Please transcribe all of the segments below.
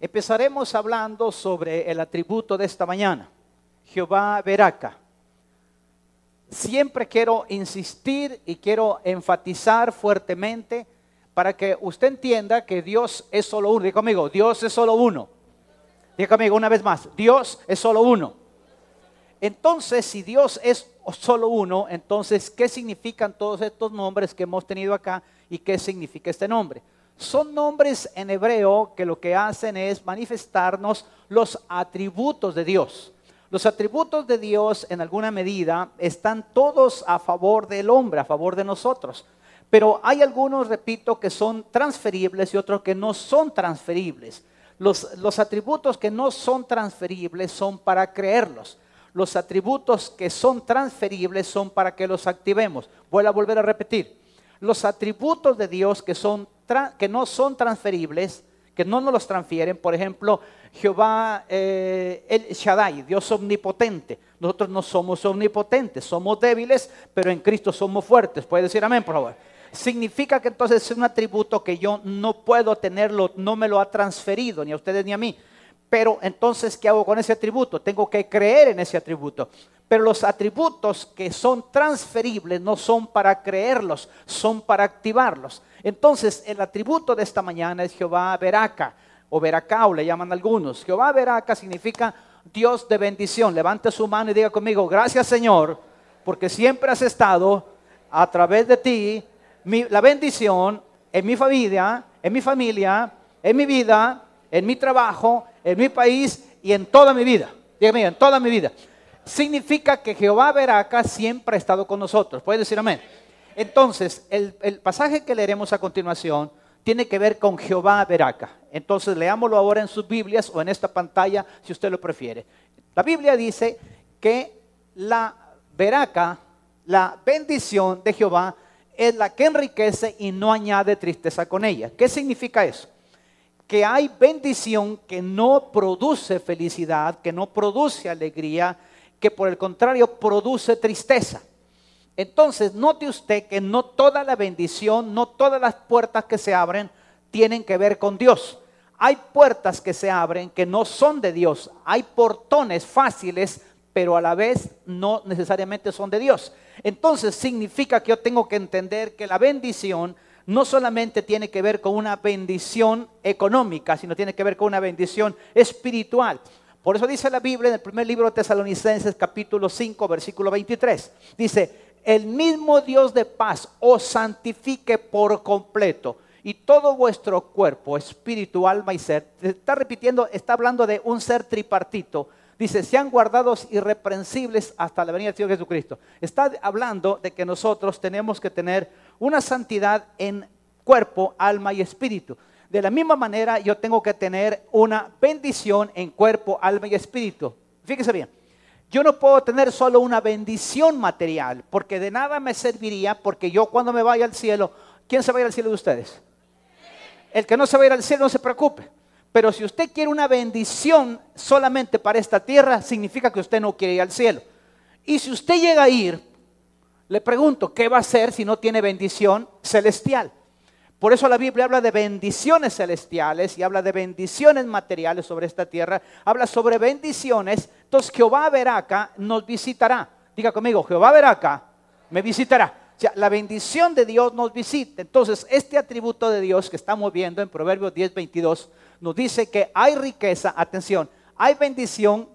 Empezaremos hablando sobre el atributo de esta mañana, Jehová Veraca. Siempre quiero insistir y quiero enfatizar fuertemente para que usted entienda que Dios es solo uno. Diga conmigo, Dios es solo uno. Diga conmigo una vez más, Dios es solo uno. Entonces, si Dios es solo uno, entonces, ¿qué significan todos estos nombres que hemos tenido acá y qué significa este nombre? Son nombres en hebreo que lo que hacen es manifestarnos los atributos de Dios. Los atributos de Dios en alguna medida están todos a favor del hombre, a favor de nosotros. Pero hay algunos, repito, que son transferibles y otros que no son transferibles. Los, atributos que no son transferibles son para creerlos. Los atributos que son transferibles son para que los activemos. Voy a volver a repetir. Los atributos de Dios que, son, que no son transferibles, que no nos los transfieren, por ejemplo, Jehová eh, el Shaddai, Dios omnipotente. Nosotros no somos omnipotentes, somos débiles, pero en Cristo somos fuertes. ¿Puede decir amén, por favor? Significa que entonces es un atributo que yo no puedo tenerlo, no me lo ha transferido ni a ustedes ni a mí. Pero entonces, ¿qué hago con ese atributo? Tengo que creer en ese atributo. Pero los atributos que son transferibles no son para creerlos, son para activarlos. Entonces, el atributo de esta mañana es Jehová Veraca, o Veracao le llaman algunos. Jehová Veraca significa Dios de bendición. Levante su mano y diga conmigo, gracias Señor, porque siempre has estado a través de ti la bendición en mi familia, en mi familia, en mi vida, en mi trabajo, en mi país y en toda mi vida. Dígame, en toda mi vida. Significa que Jehová Veraca siempre ha estado con nosotros. ¿Puede decir amén? Entonces, el, el pasaje que leeremos a continuación tiene que ver con Jehová Veraca. Entonces, leámoslo ahora en sus Biblias o en esta pantalla, si usted lo prefiere. La Biblia dice que la Veraca, la bendición de Jehová, es la que enriquece y no añade tristeza con ella. ¿Qué significa eso? que hay bendición que no produce felicidad, que no produce alegría, que por el contrario produce tristeza. Entonces, note usted que no toda la bendición, no todas las puertas que se abren tienen que ver con Dios. Hay puertas que se abren que no son de Dios. Hay portones fáciles, pero a la vez no necesariamente son de Dios. Entonces, significa que yo tengo que entender que la bendición no solamente tiene que ver con una bendición económica, sino tiene que ver con una bendición espiritual. Por eso dice la Biblia en el primer libro de Tesalonicenses capítulo 5 versículo 23. Dice, el mismo Dios de paz os santifique por completo y todo vuestro cuerpo, espíritu, alma y ser. Está repitiendo, está hablando de un ser tripartito. Dice, sean guardados irreprensibles hasta la venida del Señor Jesucristo. Está hablando de que nosotros tenemos que tener una santidad en cuerpo, alma y espíritu. De la misma manera yo tengo que tener una bendición en cuerpo, alma y espíritu. Fíjese bien, yo no puedo tener solo una bendición material, porque de nada me serviría, porque yo cuando me vaya al cielo, ¿quién se va a ir al cielo de ustedes? El que no se va a ir al cielo no se preocupe. Pero si usted quiere una bendición solamente para esta tierra, significa que usted no quiere ir al cielo. Y si usted llega a ir, le pregunto, ¿qué va a hacer si no tiene bendición celestial? Por eso la Biblia habla de bendiciones celestiales y habla de bendiciones materiales sobre esta tierra. Habla sobre bendiciones. Entonces Jehová acá, nos visitará. Diga conmigo, Jehová acá, me visitará. O sea, la bendición de Dios nos visita. Entonces, este atributo de Dios que estamos viendo en Proverbios 10, 22, nos dice que hay riqueza, atención, hay bendición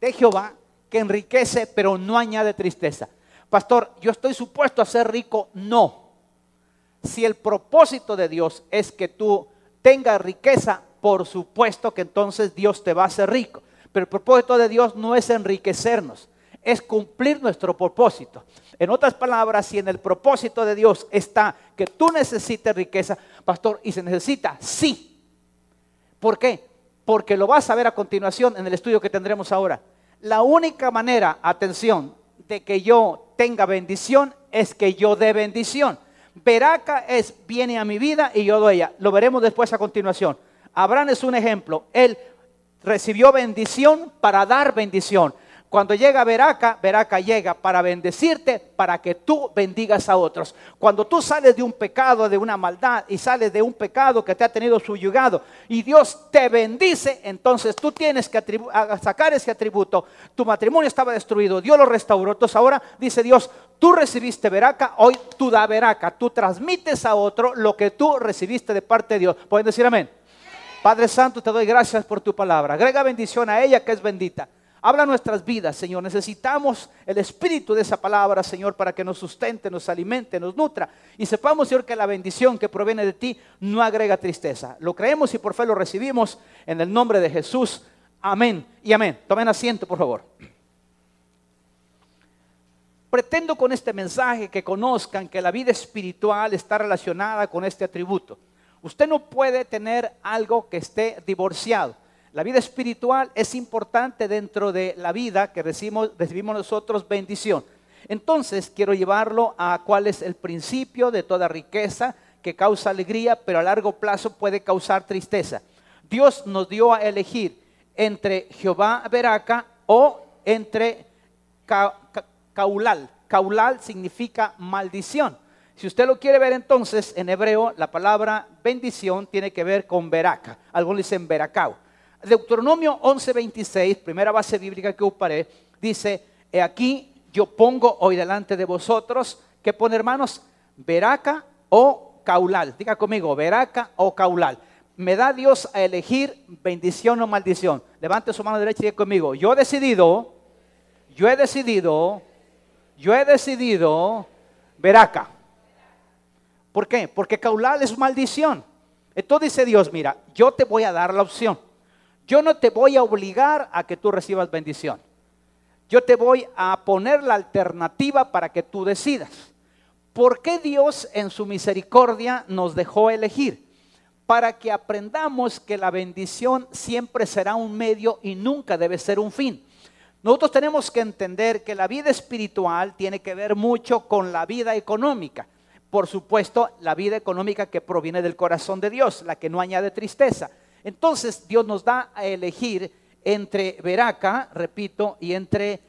de Jehová que enriquece, pero no añade tristeza. Pastor, yo estoy supuesto a ser rico. No. Si el propósito de Dios es que tú tengas riqueza, por supuesto que entonces Dios te va a hacer rico. Pero el propósito de Dios no es enriquecernos, es cumplir nuestro propósito. En otras palabras, si en el propósito de Dios está que tú necesites riqueza, pastor, y se necesita, sí. ¿Por qué? Porque lo vas a ver a continuación en el estudio que tendremos ahora. La única manera, atención, de que yo tenga bendición es que yo dé bendición. Veraca es viene a mi vida y yo doy ella. Lo veremos después a continuación. Abraham es un ejemplo. Él recibió bendición para dar bendición. Cuando llega Veraca, Veraca llega para bendecirte, para que tú bendigas a otros. Cuando tú sales de un pecado, de una maldad, y sales de un pecado que te ha tenido subyugado, y Dios te bendice, entonces tú tienes que sacar ese atributo. Tu matrimonio estaba destruido, Dios lo restauró. Entonces ahora dice Dios, tú recibiste Veraca, hoy tú da Veraca. Tú transmites a otro lo que tú recibiste de parte de Dios. Pueden decir amén. Padre Santo, te doy gracias por tu palabra. Agrega bendición a ella que es bendita. Habla nuestras vidas, Señor. Necesitamos el espíritu de esa palabra, Señor, para que nos sustente, nos alimente, nos nutra. Y sepamos, Señor, que la bendición que proviene de ti no agrega tristeza. Lo creemos y por fe lo recibimos en el nombre de Jesús. Amén y amén. Tomen asiento, por favor. Pretendo con este mensaje que conozcan que la vida espiritual está relacionada con este atributo. Usted no puede tener algo que esté divorciado. La vida espiritual es importante dentro de la vida que recibimos, recibimos nosotros bendición. Entonces quiero llevarlo a cuál es el principio de toda riqueza que causa alegría, pero a largo plazo puede causar tristeza. Dios nos dio a elegir entre Jehová Veraca o entre Caulal. Caulal significa maldición. Si usted lo quiere ver entonces, en hebreo la palabra bendición tiene que ver con Veraca. Algunos dicen Veracao. Deuteronomio 11:26, primera base bíblica que ocuparé, dice, he aquí yo pongo hoy delante de vosotros, que pone hermanos, veraca o caulal. Diga conmigo, veraca o caulal. Me da Dios a elegir bendición o maldición. Levante su mano derecha y diga conmigo, yo he decidido, yo he decidido, yo he decidido veraca. ¿Por qué? Porque caulal es maldición. Entonces dice Dios, mira, yo te voy a dar la opción. Yo no te voy a obligar a que tú recibas bendición. Yo te voy a poner la alternativa para que tú decidas. ¿Por qué Dios en su misericordia nos dejó elegir? Para que aprendamos que la bendición siempre será un medio y nunca debe ser un fin. Nosotros tenemos que entender que la vida espiritual tiene que ver mucho con la vida económica. Por supuesto, la vida económica que proviene del corazón de Dios, la que no añade tristeza. Entonces Dios nos da a elegir entre veraca, repito, y entre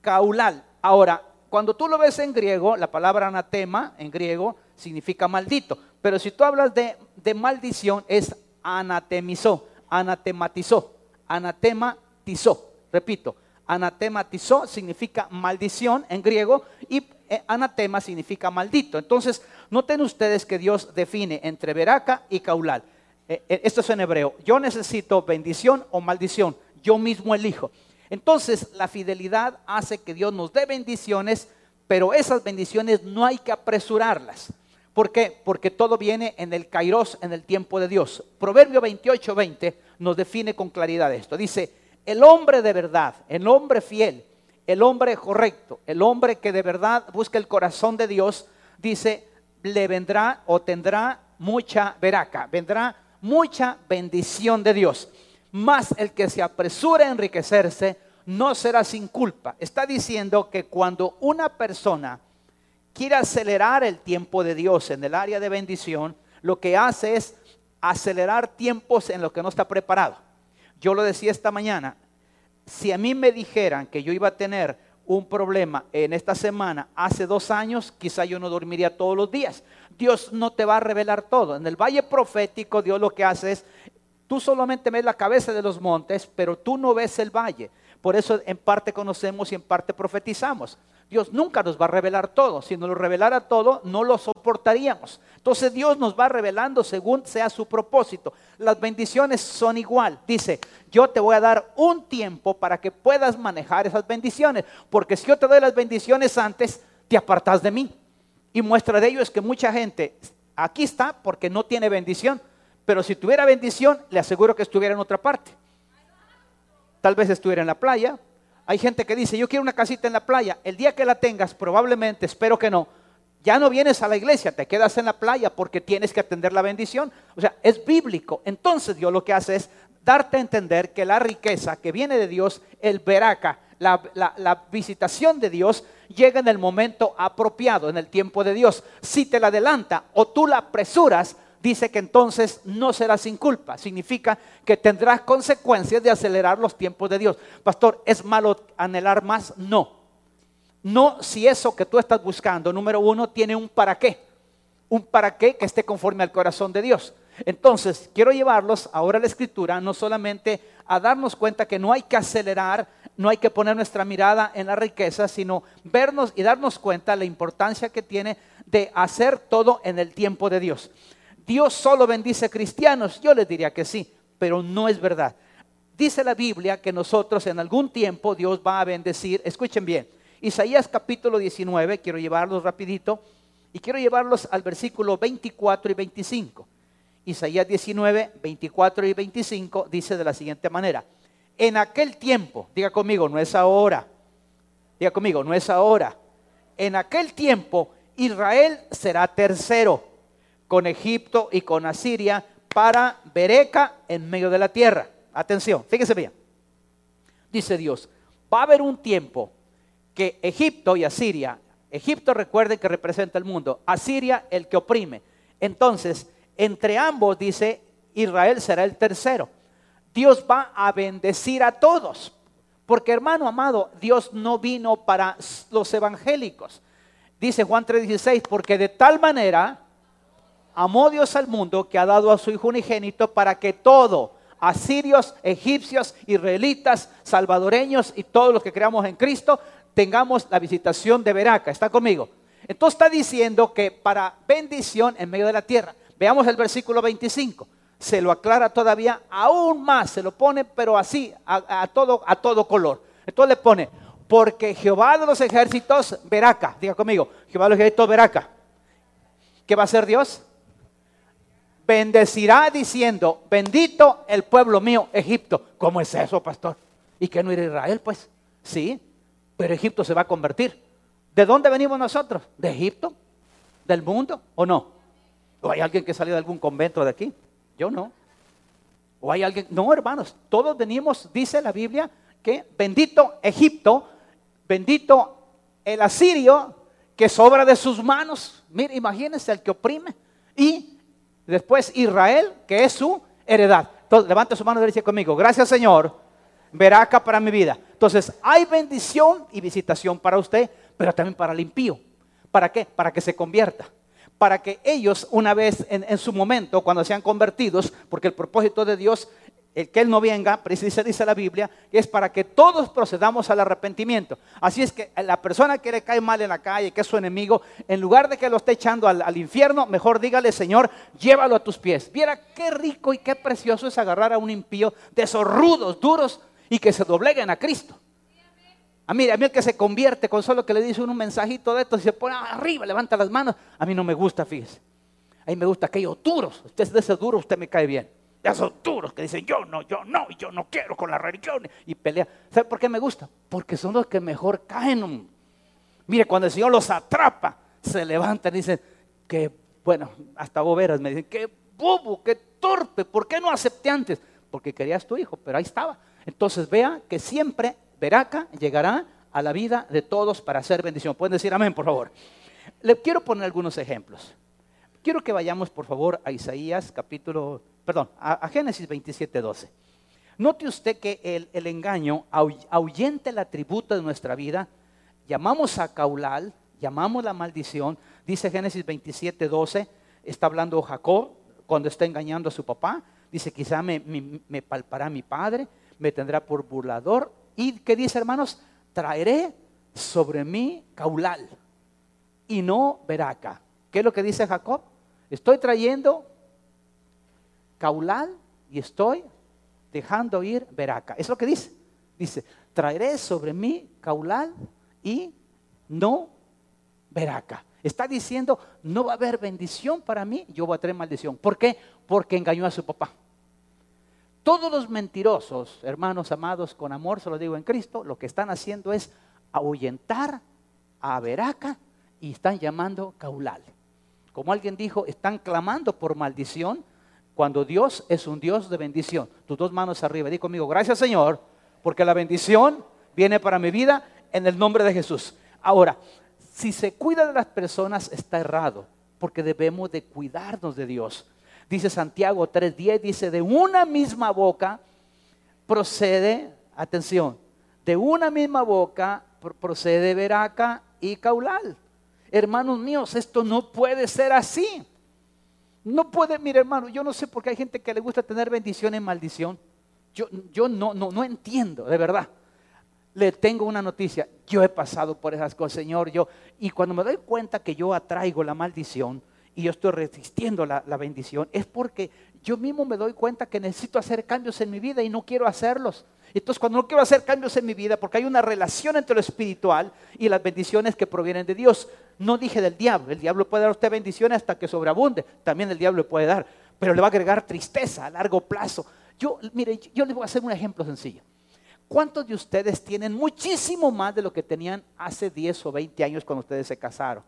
caulal. Ahora, cuando tú lo ves en griego, la palabra anatema en griego significa maldito. Pero si tú hablas de, maldición, es anatemizó, anatematizó, anatematizó. Repito, anatematizó significa maldición en griego y eh, anatema significa maldito. Entonces, noten ustedes que Dios define entre veraca y caulal. Eh, eh, esto es en hebreo, yo necesito bendición o maldición, yo mismo elijo. Entonces la fidelidad hace que Dios nos dé bendiciones, pero esas bendiciones no hay que apresurarlas. ¿Por qué? Porque todo viene en el kairos, en el tiempo de Dios. Proverbio 28, 20 nos define con claridad esto. Dice, el hombre de verdad, el hombre fiel, el hombre correcto, el hombre que de verdad busca el corazón de Dios, dice, le vendrá o tendrá mucha veraca, vendrá mucha bendición de Dios. Más el que se apresura a enriquecerse no será sin culpa. Está diciendo que cuando una persona quiere acelerar el tiempo de Dios en el área de bendición, lo que hace es acelerar tiempos en los que no está preparado. Yo lo decía esta mañana, si a mí me dijeran que yo iba a tener un problema en esta semana hace dos años, quizá yo no dormiría todos los días. Dios no te va a revelar todo. En el valle profético Dios lo que hace es, tú solamente ves la cabeza de los montes, pero tú no ves el valle. Por eso en parte conocemos y en parte profetizamos. Dios nunca nos va a revelar todo. Si nos lo revelara todo, no lo soportaríamos. Entonces Dios nos va revelando según sea su propósito. Las bendiciones son igual. Dice, yo te voy a dar un tiempo para que puedas manejar esas bendiciones. Porque si yo te doy las bendiciones antes, te apartas de mí. Y muestra de ello es que mucha gente aquí está porque no tiene bendición. Pero si tuviera bendición, le aseguro que estuviera en otra parte. Tal vez estuviera en la playa, hay gente que dice, yo quiero una casita en la playa. El día que la tengas, probablemente, espero que no, ya no vienes a la iglesia, te quedas en la playa porque tienes que atender la bendición. O sea, es bíblico. Entonces Dios lo que hace es darte a entender que la riqueza que viene de Dios, el veraca, la, la, visitación de Dios, llega en el momento apropiado, en el tiempo de Dios. Si te la adelanta o tú la apresuras, dice que entonces no será sin culpa. Significa que tendrás consecuencias de acelerar los tiempos de Dios. Pastor, ¿es malo anhelar más? No. No si eso que tú estás buscando, número uno, tiene un para qué. Un para qué que esté conforme al corazón de Dios. Entonces, quiero llevarlos ahora a la escritura, no solamente a darnos cuenta que no hay que acelerar, no hay que poner nuestra mirada en la riqueza, sino vernos y darnos cuenta la importancia que tiene de hacer todo en el tiempo de Dios. Dios solo bendice cristianos, yo les diría que sí, pero no es verdad. Dice la Biblia que nosotros en algún tiempo Dios va a bendecir, escuchen bien, Isaías capítulo 19, quiero llevarlos rapidito, y quiero llevarlos al versículo 24 y 25. Isaías 19, 24 y 25 dice de la siguiente manera, en aquel tiempo, diga conmigo, no es ahora, diga conmigo, no es ahora, en aquel tiempo Israel será tercero con Egipto y con Asiria para Bereca en medio de la tierra. Atención, fíjese bien. Dice Dios, va a haber un tiempo que Egipto y Asiria, Egipto recuerde que representa el mundo, Asiria el que oprime. Entonces, entre ambos dice, Israel será el tercero. Dios va a bendecir a todos. Porque hermano amado, Dios no vino para los evangélicos. Dice Juan 3:16, porque de tal manera amó Dios al mundo que ha dado a su Hijo unigénito para que todo, asirios, egipcios, israelitas, salvadoreños y todos los que creamos en Cristo, tengamos la visitación de Veraca. ¿Está conmigo? Entonces está diciendo que para bendición en medio de la tierra. Veamos el versículo 25. Se lo aclara todavía aún más, se lo pone, pero así, a, todo, a todo color. Entonces le pone, porque Jehová de los ejércitos, Veraca, diga conmigo, Jehová de los ejércitos, Veraca. ¿Qué va a hacer Dios? Bendecirá diciendo, bendito el pueblo mío, Egipto. ¿Cómo es eso, pastor? ¿Y que no ir a Israel? Pues sí, pero Egipto se va a convertir. ¿De dónde venimos nosotros? ¿De Egipto? ¿Del mundo o no? ¿O hay alguien que salió de algún convento de aquí? Yo no. ¿O hay alguien? No, hermanos, todos venimos, dice la Biblia, que bendito Egipto, bendito el asirio que sobra de sus manos. Mire, imagínense el que oprime. Y Después Israel, que es su heredad. Entonces, levante su mano derecha conmigo. Gracias, Señor. Verá acá para mi vida. Entonces, hay bendición y visitación para usted, pero también para el impío. ¿Para qué? Para que se convierta. Para que ellos, una vez en, en su momento, cuando sean convertidos, porque el propósito de Dios el que Él no venga, precisa dice la Biblia, es para que todos procedamos al arrepentimiento. Así es que la persona que le cae mal en la calle, que es su enemigo, en lugar de que lo esté echando al, infierno, mejor dígale, Señor, llévalo a tus pies. Viera qué rico y qué precioso es agarrar a un impío de esos rudos, duros, y que se dobleguen a Cristo. A mí, a mí el que se convierte con solo que le dice un mensajito de esto y se pone arriba, levanta las manos, a mí no me gusta, fíjese. A mí me gusta aquellos duros. Usted es de ese duro, usted me cae bien esos duros que dicen yo no, yo no, yo no quiero con la religión y pelea. ¿Sabe por qué me gusta? Porque son los que mejor caen. Mire, cuando el Señor los atrapa, se levantan y dicen, que bueno, hasta boberas me dicen, qué bobo, qué torpe, ¿por qué no acepté antes? Porque querías tu hijo, pero ahí estaba. Entonces vea que siempre Veraca llegará a la vida de todos para hacer bendición. Pueden decir amén, por favor. Le quiero poner algunos ejemplos. Quiero que vayamos, por favor, a Isaías capítulo, perdón, a, Génesis 27, 12. Note usted que el, engaño ahuyente el atributo de nuestra vida. Llamamos a caulal, llamamos la maldición. Dice Génesis 27, 12, está hablando Jacob cuando está engañando a su papá. Dice, quizá me, palpará mi padre, me tendrá por burlador. ¿Y qué dice, hermanos? Traeré sobre mí caulal y no veraca. ¿Qué es lo que dice Jacob? Estoy trayendo caulal y estoy dejando ir veraca. Es lo que dice. Dice, traeré sobre mí caulal y no veraca. Está diciendo, no va a haber bendición para mí, yo voy a traer maldición. ¿Por qué? Porque engañó a su papá. Todos los mentirosos, hermanos amados, con amor, se lo digo en Cristo, lo que están haciendo es ahuyentar a veraca y están llamando caulal. Como alguien dijo, están clamando por maldición cuando Dios es un Dios de bendición. Tus dos manos arriba, di conmigo, gracias Señor, porque la bendición viene para mi vida en el nombre de Jesús. Ahora, si se cuida de las personas está errado, porque debemos de cuidarnos de Dios. Dice Santiago 3.10, dice, de una misma boca procede, atención, de una misma boca procede veraca y caulal. Hermanos míos, esto no puede ser así. No puede, mire hermano, yo no sé por qué hay gente que le gusta tener bendición y maldición. Yo, yo no, no, no entiendo, de verdad. Le tengo una noticia. Yo he pasado por esas cosas, Señor. Yo, y cuando me doy cuenta que yo atraigo la maldición y yo estoy resistiendo la, la bendición, es porque yo mismo me doy cuenta que necesito hacer cambios en mi vida y no quiero hacerlos. Entonces, cuando no quiero hacer cambios en mi vida, porque hay una relación entre lo espiritual y las bendiciones que provienen de Dios. No dije del diablo, el diablo puede dar a usted bendiciones hasta que sobreabunde, también el diablo puede dar, pero le va a agregar tristeza a largo plazo. Yo, mire, yo les voy a hacer un ejemplo sencillo. ¿Cuántos de ustedes tienen muchísimo más de lo que tenían hace 10 o 20 años cuando ustedes se casaron?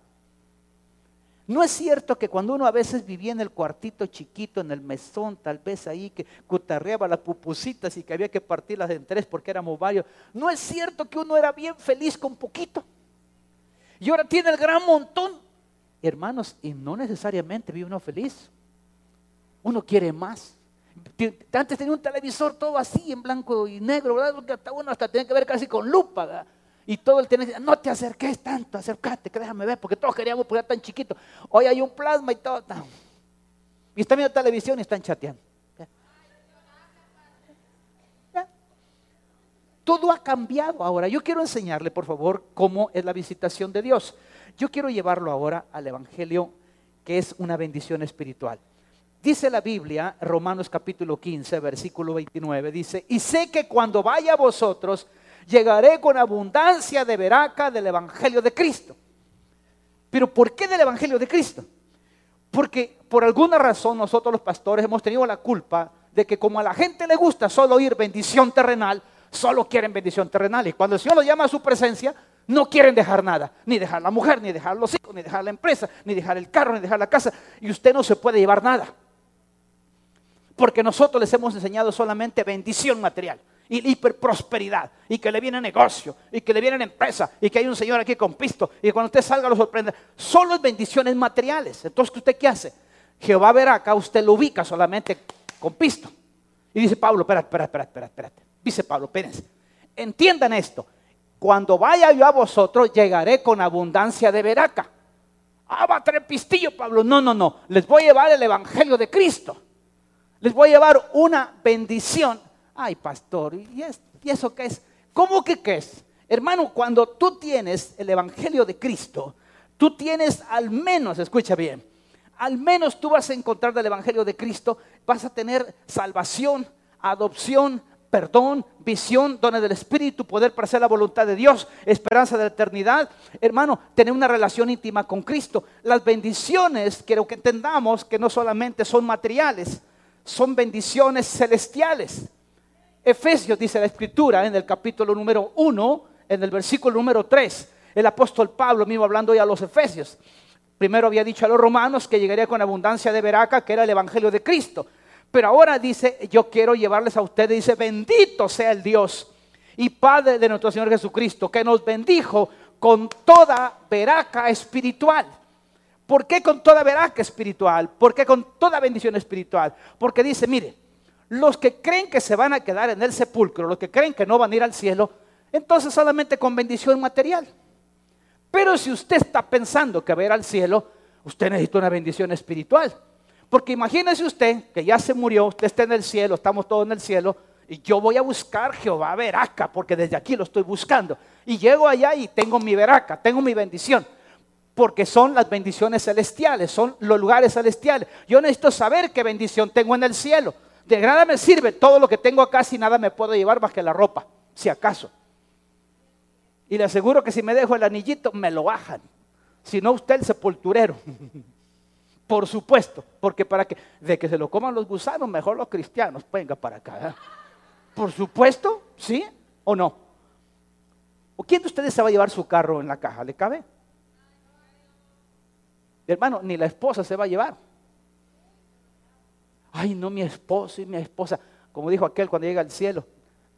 No es cierto que cuando uno a veces vivía en el cuartito chiquito, en el mesón, tal vez ahí que cutarreaba las pupusitas y que había que partirlas en tres porque éramos varios. No es cierto que uno era bien feliz con poquito. Y ahora tiene el gran montón. Hermanos, y no necesariamente vive uno feliz. Uno quiere más. Antes tenía un televisor todo así, en blanco y negro, ¿verdad? Porque hasta uno hasta tenía que ver casi con lupa. ¿verdad? Y todo el tener, no te acerques tanto, acércate, que déjame ver, porque todos queríamos poner tan chiquito. Hoy hay un plasma y todo. Y están viendo televisión y están chateando. Todo ha cambiado ahora. Yo quiero enseñarle, por favor, cómo es la visitación de Dios. Yo quiero llevarlo ahora al Evangelio, que es una bendición espiritual. Dice la Biblia, Romanos capítulo 15, versículo 29, dice, y sé que cuando vaya a vosotros, llegaré con abundancia de veraca del Evangelio de Cristo. Pero ¿por qué del Evangelio de Cristo? Porque por alguna razón nosotros los pastores hemos tenido la culpa de que como a la gente le gusta solo oír bendición terrenal, solo quieren bendición terrenal. Y cuando el Señor los llama a su presencia, no quieren dejar nada. Ni dejar la mujer, ni dejar los hijos, ni dejar la empresa, ni dejar el carro, ni dejar la casa. Y usted no se puede llevar nada. Porque nosotros les hemos enseñado solamente bendición material y hiperprosperidad, y que le viene negocio, y que le viene empresa, y que hay un señor aquí con pisto, y cuando usted salga lo sorprende. Solo es bendiciones materiales. Entonces, ¿usted qué hace? Jehová verá usted lo ubica solamente con pisto. Y dice Pablo, espera, espera, espera, espera, espérate. Dice Pablo, espérense. Entiendan esto. Cuando vaya yo a vosotros, llegaré con abundancia de veraca. Ah, va a tener pistillo, Pablo. No, no, no. Les voy a llevar el evangelio de Cristo. Les voy a llevar una bendición Ay, pastor, ¿y, eso qué es? ¿Cómo que qué es? Hermano, cuando tú tienes el Evangelio de Cristo, tú tienes al menos, escucha bien, al menos tú vas a encontrar del Evangelio de Cristo, vas a tener salvación, adopción, perdón, visión, dones del Espíritu, poder para hacer la voluntad de Dios, esperanza de la eternidad. Hermano, tener una relación íntima con Cristo. Las bendiciones, quiero que entendamos que no solamente son materiales, son bendiciones celestiales. Efesios dice la escritura en el capítulo número 1, en el versículo número 3, el apóstol Pablo mismo hablando ya a los Efesios. Primero había dicho a los romanos que llegaría con abundancia de veraca, que era el evangelio de Cristo. Pero ahora dice, yo quiero llevarles a ustedes, dice, bendito sea el Dios y Padre de nuestro Señor Jesucristo, que nos bendijo con toda veraca espiritual. ¿Por qué con toda veraca espiritual? ¿Por qué con toda bendición espiritual? Porque dice, mire, los que creen que se van a quedar en el sepulcro, los que creen que no van a ir al cielo, entonces solamente con bendición material. Pero si usted está pensando que va a ir al cielo, usted necesita una bendición espiritual. Porque imagínese usted que ya se murió, usted está en el cielo, estamos todos en el cielo, y yo voy a buscar Jehová veraca, porque desde aquí lo estoy buscando. Y llego allá y tengo mi veraca, tengo mi bendición, porque son las bendiciones celestiales, son los lugares celestiales. Yo necesito saber qué bendición tengo en el cielo. De nada me sirve todo lo que tengo acá si nada me puedo llevar más que la ropa, si acaso. Y le aseguro que si me dejo el anillito, me lo bajan. Si no, usted el sepulturero. Por supuesto, porque para que, de que se lo coman los gusanos, mejor los cristianos, venga para acá. ¿eh? Por supuesto, ¿sí o no? ¿O quién de ustedes se va a llevar su carro en la caja? ¿Le cabe? Hermano, ni la esposa se va a llevar ay, no, mi esposo y mi esposa. Como dijo aquel cuando llega al cielo,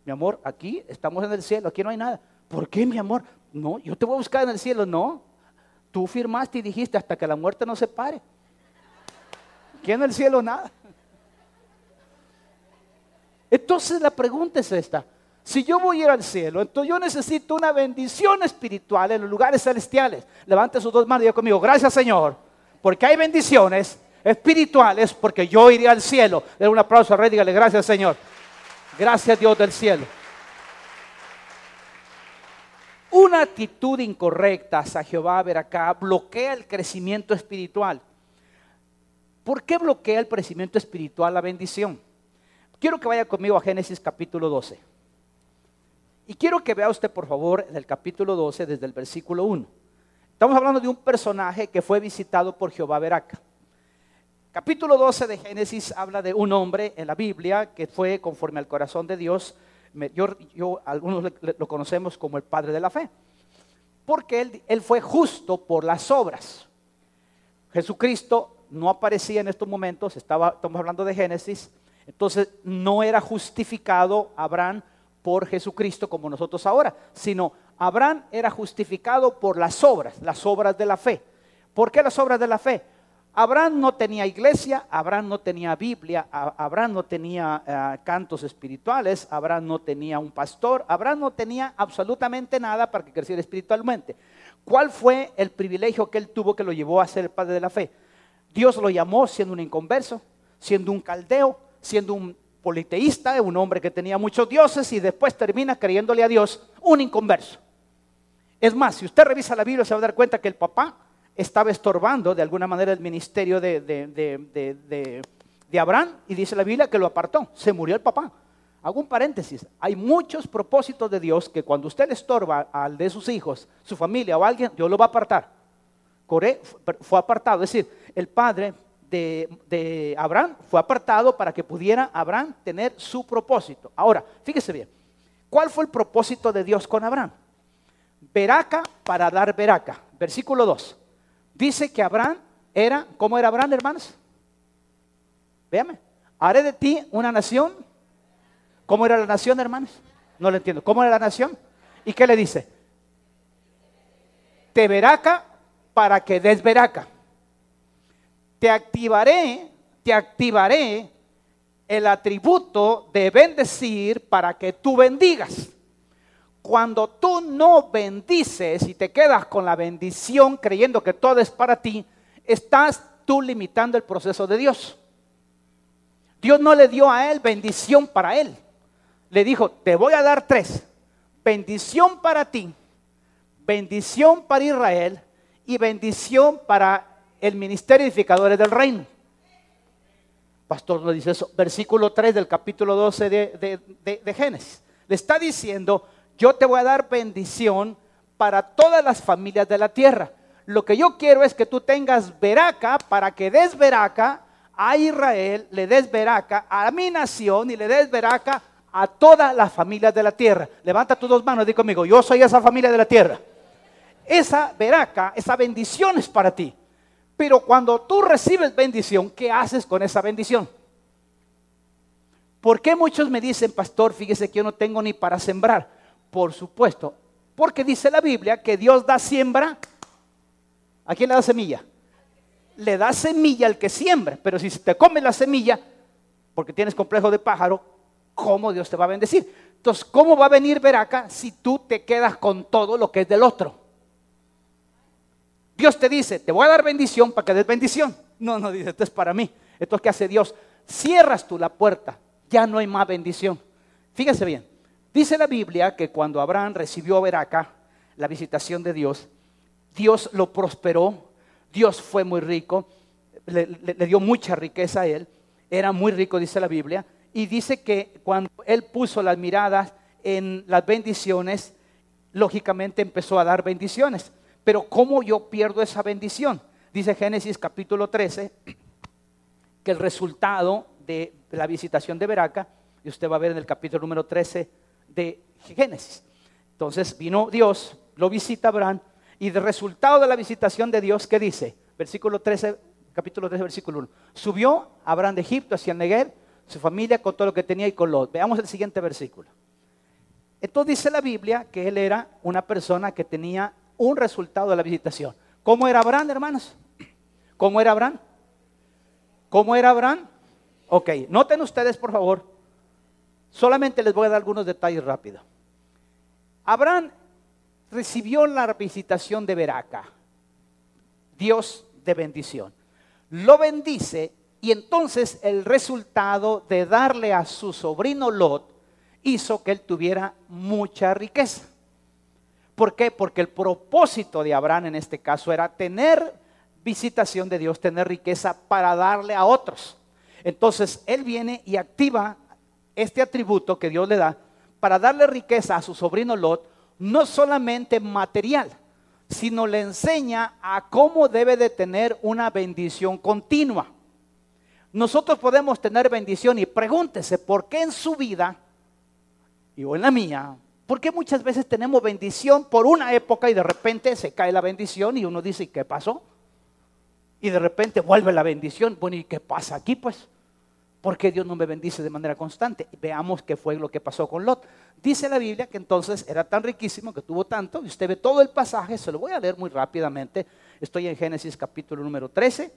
mi amor, aquí estamos en el cielo, aquí no hay nada. ¿Por qué, mi amor? No, yo te voy a buscar en el cielo. No, tú firmaste y dijiste hasta que la muerte nos separe. ¿Quién en el cielo nada? Entonces la pregunta es esta. Si yo voy a ir al cielo, entonces yo necesito una bendición espiritual en los lugares celestiales. Levante sus dos manos y diga conmigo, gracias Señor, porque hay bendiciones espirituales, porque yo iré al cielo. Den un aplauso al rey, dígale gracias Señor. Gracias Dios del cielo. Una actitud incorrecta hacia Jehová acá bloquea el crecimiento espiritual. ¿Por qué bloquea el crecimiento espiritual la bendición? Quiero que vaya conmigo a Génesis capítulo 12. Y quiero que vea usted, por favor, el capítulo 12 desde el versículo 1. Estamos hablando de un personaje que fue visitado por Jehová Veraca. Capítulo 12 de Génesis habla de un hombre en la Biblia que fue conforme al corazón de Dios yo, algunos lo conocemos como el padre de la fe, porque él, él fue justo por las obras. Jesucristo no aparecía en estos momentos, estaba, estamos hablando de Génesis, entonces no era justificado Abraham por Jesucristo como nosotros ahora, sino Abraham era justificado por las obras, las obras de la fe. ¿Por qué las obras de la fe? Abraham no tenía iglesia, Abraham no tenía Biblia, Abraham no tenía eh, cantos espirituales, Abraham no tenía un pastor, Abraham no tenía absolutamente nada para que creciera espiritualmente. ¿Cuál fue el privilegio que él tuvo que lo llevó a ser el padre de la fe? Dios lo llamó siendo un inconverso, siendo un caldeo, siendo un politeísta, un hombre que tenía muchos dioses y después termina creyéndole a Dios un inconverso. Es más, si usted revisa la Biblia se va a dar cuenta que el papá estaba estorbando de alguna manera el ministerio de, Abraham y dice la Biblia que lo apartó, se murió el papá. Hago un paréntesis, hay muchos propósitos de Dios que cuando usted le estorba al de sus hijos, su familia o alguien, Dios lo va a apartar. Coré fue apartado, es decir, el padre de, Abraham fue apartado para que pudiera Abraham tener su propósito. Ahora, fíjese bien, ¿cuál fue el propósito de Dios con Abraham? Veraca para dar veraca. Versículo 2. Dice que Abraham era, ¿cómo era Abraham, hermanos? Véame, haré de ti una nación. ¿Cómo era la nación, hermanos? No lo entiendo. ¿Cómo era la nación? ¿Y qué le dice? Te veraca para que des veraca. Te activaré, te activaré el atributo de bendecir para que tú bendigas. Cuando tú no bendices y te quedas con la bendición creyendo que todo es para ti, estás tú limitando el proceso de Dios. Dios no le dio a él bendición para él. Le dijo, te voy a dar tres. Bendición para ti, bendición para Israel y bendición para el ministerio edificadores del reino. Pastor no dice eso. Versículo 3 del capítulo 12 de, de Génesis. Le está diciendo, yo te voy a dar bendición para todas las familias de la tierra. Lo que yo quiero es que tú tengas veraca para que des veraca a Israel, le des veraca a mi nación y le des veraca a todas las familias de la tierra. Levanta tus dos manos y di conmigo, yo soy esa familia de la tierra. Esa veraca, esa bendición es para ti. Pero cuando tú recibes bendición, ¿qué haces con esa bendición? ¿Por qué muchos me dicen, pastor, fíjese que yo no tengo ni para sembrar? Por supuesto, porque dice la Biblia que Dios da siembra. ¿A quién le da semilla? Le da semilla al que siembra, pero si te comes la semilla, porque tienes complejo de pájaro, ¿cómo Dios te va a bendecir? Entonces, ¿cómo va a venir Veraca si tú te quedas con todo lo que es del otro? Dios te dice, te voy a dar bendición para que des bendición. No, no, dice, esto es para mí. Esto es que hace Dios. Cierras tú la puerta, ya no hay más bendición. Fíjense bien, Dice la Biblia que cuando Abraham recibió a Veraca, la visitación de Dios, Dios lo prosperó, Dios fue muy rico, le, dio mucha riqueza a él, era muy rico, dice la Biblia, y dice que cuando él puso las miradas en las bendiciones, lógicamente empezó a dar bendiciones. Pero ¿cómo yo pierdo esa bendición? Dice Génesis capítulo 13 que el resultado de la visitación de Veraca, y usted va a ver en el capítulo número 13, de Génesis. Entonces vino Dios, lo visita Abraham, y de resultado de la visitación de Dios, ¿qué dice? Versículo 13, capítulo 13, versículo 1. Subió Abraham de Egipto hacia el Negev, su familia con todo lo que tenía y con Lot. Veamos el siguiente versículo. Entonces dice la Biblia que él era una persona que tenía un resultado de la visitación. ¿Cómo era Abraham, hermanos? ¿Cómo era Abraham? ¿Cómo era Abraham? Ok, noten ustedes por favor. Solamente les voy a dar algunos detalles rápido. Abraham recibió la visitación de Beraca, Dios de bendición. Lo bendice y entonces el resultado de darle a su sobrino Lot hizo que él tuviera mucha riqueza. ¿Por qué? Porque el propósito de Abraham en este caso era tener visitación de Dios, tener riqueza para darle a otros. Entonces él viene y activa este atributo que Dios le da para darle riqueza a su sobrino Lot, no solamente material, sino le enseña a cómo debe de tener una bendición continua. Nosotros podemos tener bendición y pregúntese por qué en su vida y o en la mía, por qué muchas veces tenemos bendición por una época y de repente se cae la bendición y uno dice, ¿qué pasó? Y de repente vuelve la bendición. Bueno, ¿y qué pasa aquí pues? ¿Por qué Dios no me bendice de manera constante? Veamos qué fue lo que pasó con Lot. Dice la Biblia que entonces era tan riquísimo que tuvo tanto, y usted ve todo el pasaje, se lo voy a leer muy rápidamente. Estoy en Génesis capítulo número 13,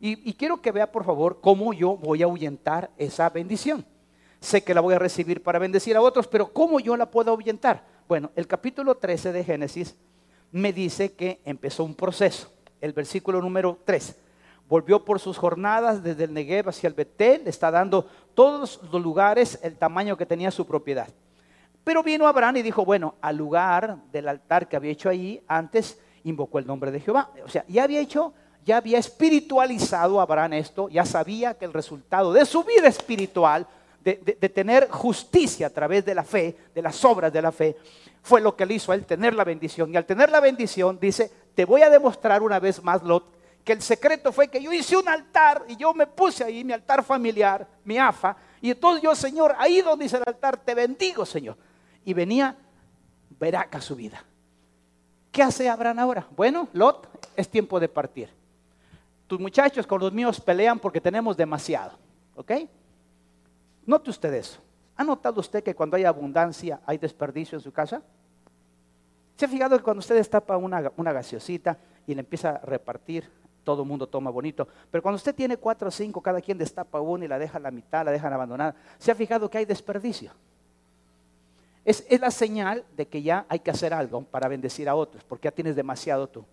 y, quiero que vea, por favor, cómo yo voy a ahuyentar esa bendición. Sé que la voy a recibir para bendecir a otros, pero ¿cómo yo la puedo ahuyentar? Bueno, el capítulo 13 de Génesis me dice que empezó un proceso. El versículo número 3. Volvió por sus jornadas desde el Negev hacia el Betel, está dando todos los lugares el tamaño que tenía su propiedad. Pero vino Abraham y dijo, bueno, al lugar del altar que había hecho ahí, antes invocó el nombre de Jehová. O sea, ya había hecho ya había espiritualizado Abraham esto, ya sabía que el resultado de su vida espiritual, de, tener justicia a través de la fe, de las obras de la fe, fue lo que le hizo a él tener la bendición. Y al tener la bendición, dice, te voy a demostrar una vez más, Lot, que el secreto fue que yo hice un altar y yo me puse ahí, mi altar familiar, mi afa, y entonces yo, Señor, ahí donde dice el altar, te bendigo, Señor. Y venía veraca su vida. ¿Qué hace Abraham ahora? Bueno, Lot, es tiempo de partir. Tus muchachos con los míos pelean porque tenemos demasiado. ¿Ok? Note usted eso. ¿Ha notado usted que cuando hay abundancia hay desperdicio en su casa? ¿Se ha fijado que cuando usted destapa una, una gaseosita y le empieza a repartir, todo el mundo toma bonito? Pero cuando usted tiene cuatro o cinco, cada quien destapa una y la deja a la mitad, la dejan abandonada, ¿se ha fijado que hay desperdicio? Es, es la señal de que ya hay que hacer algo para bendecir a otros, porque ya tienes demasiado tú.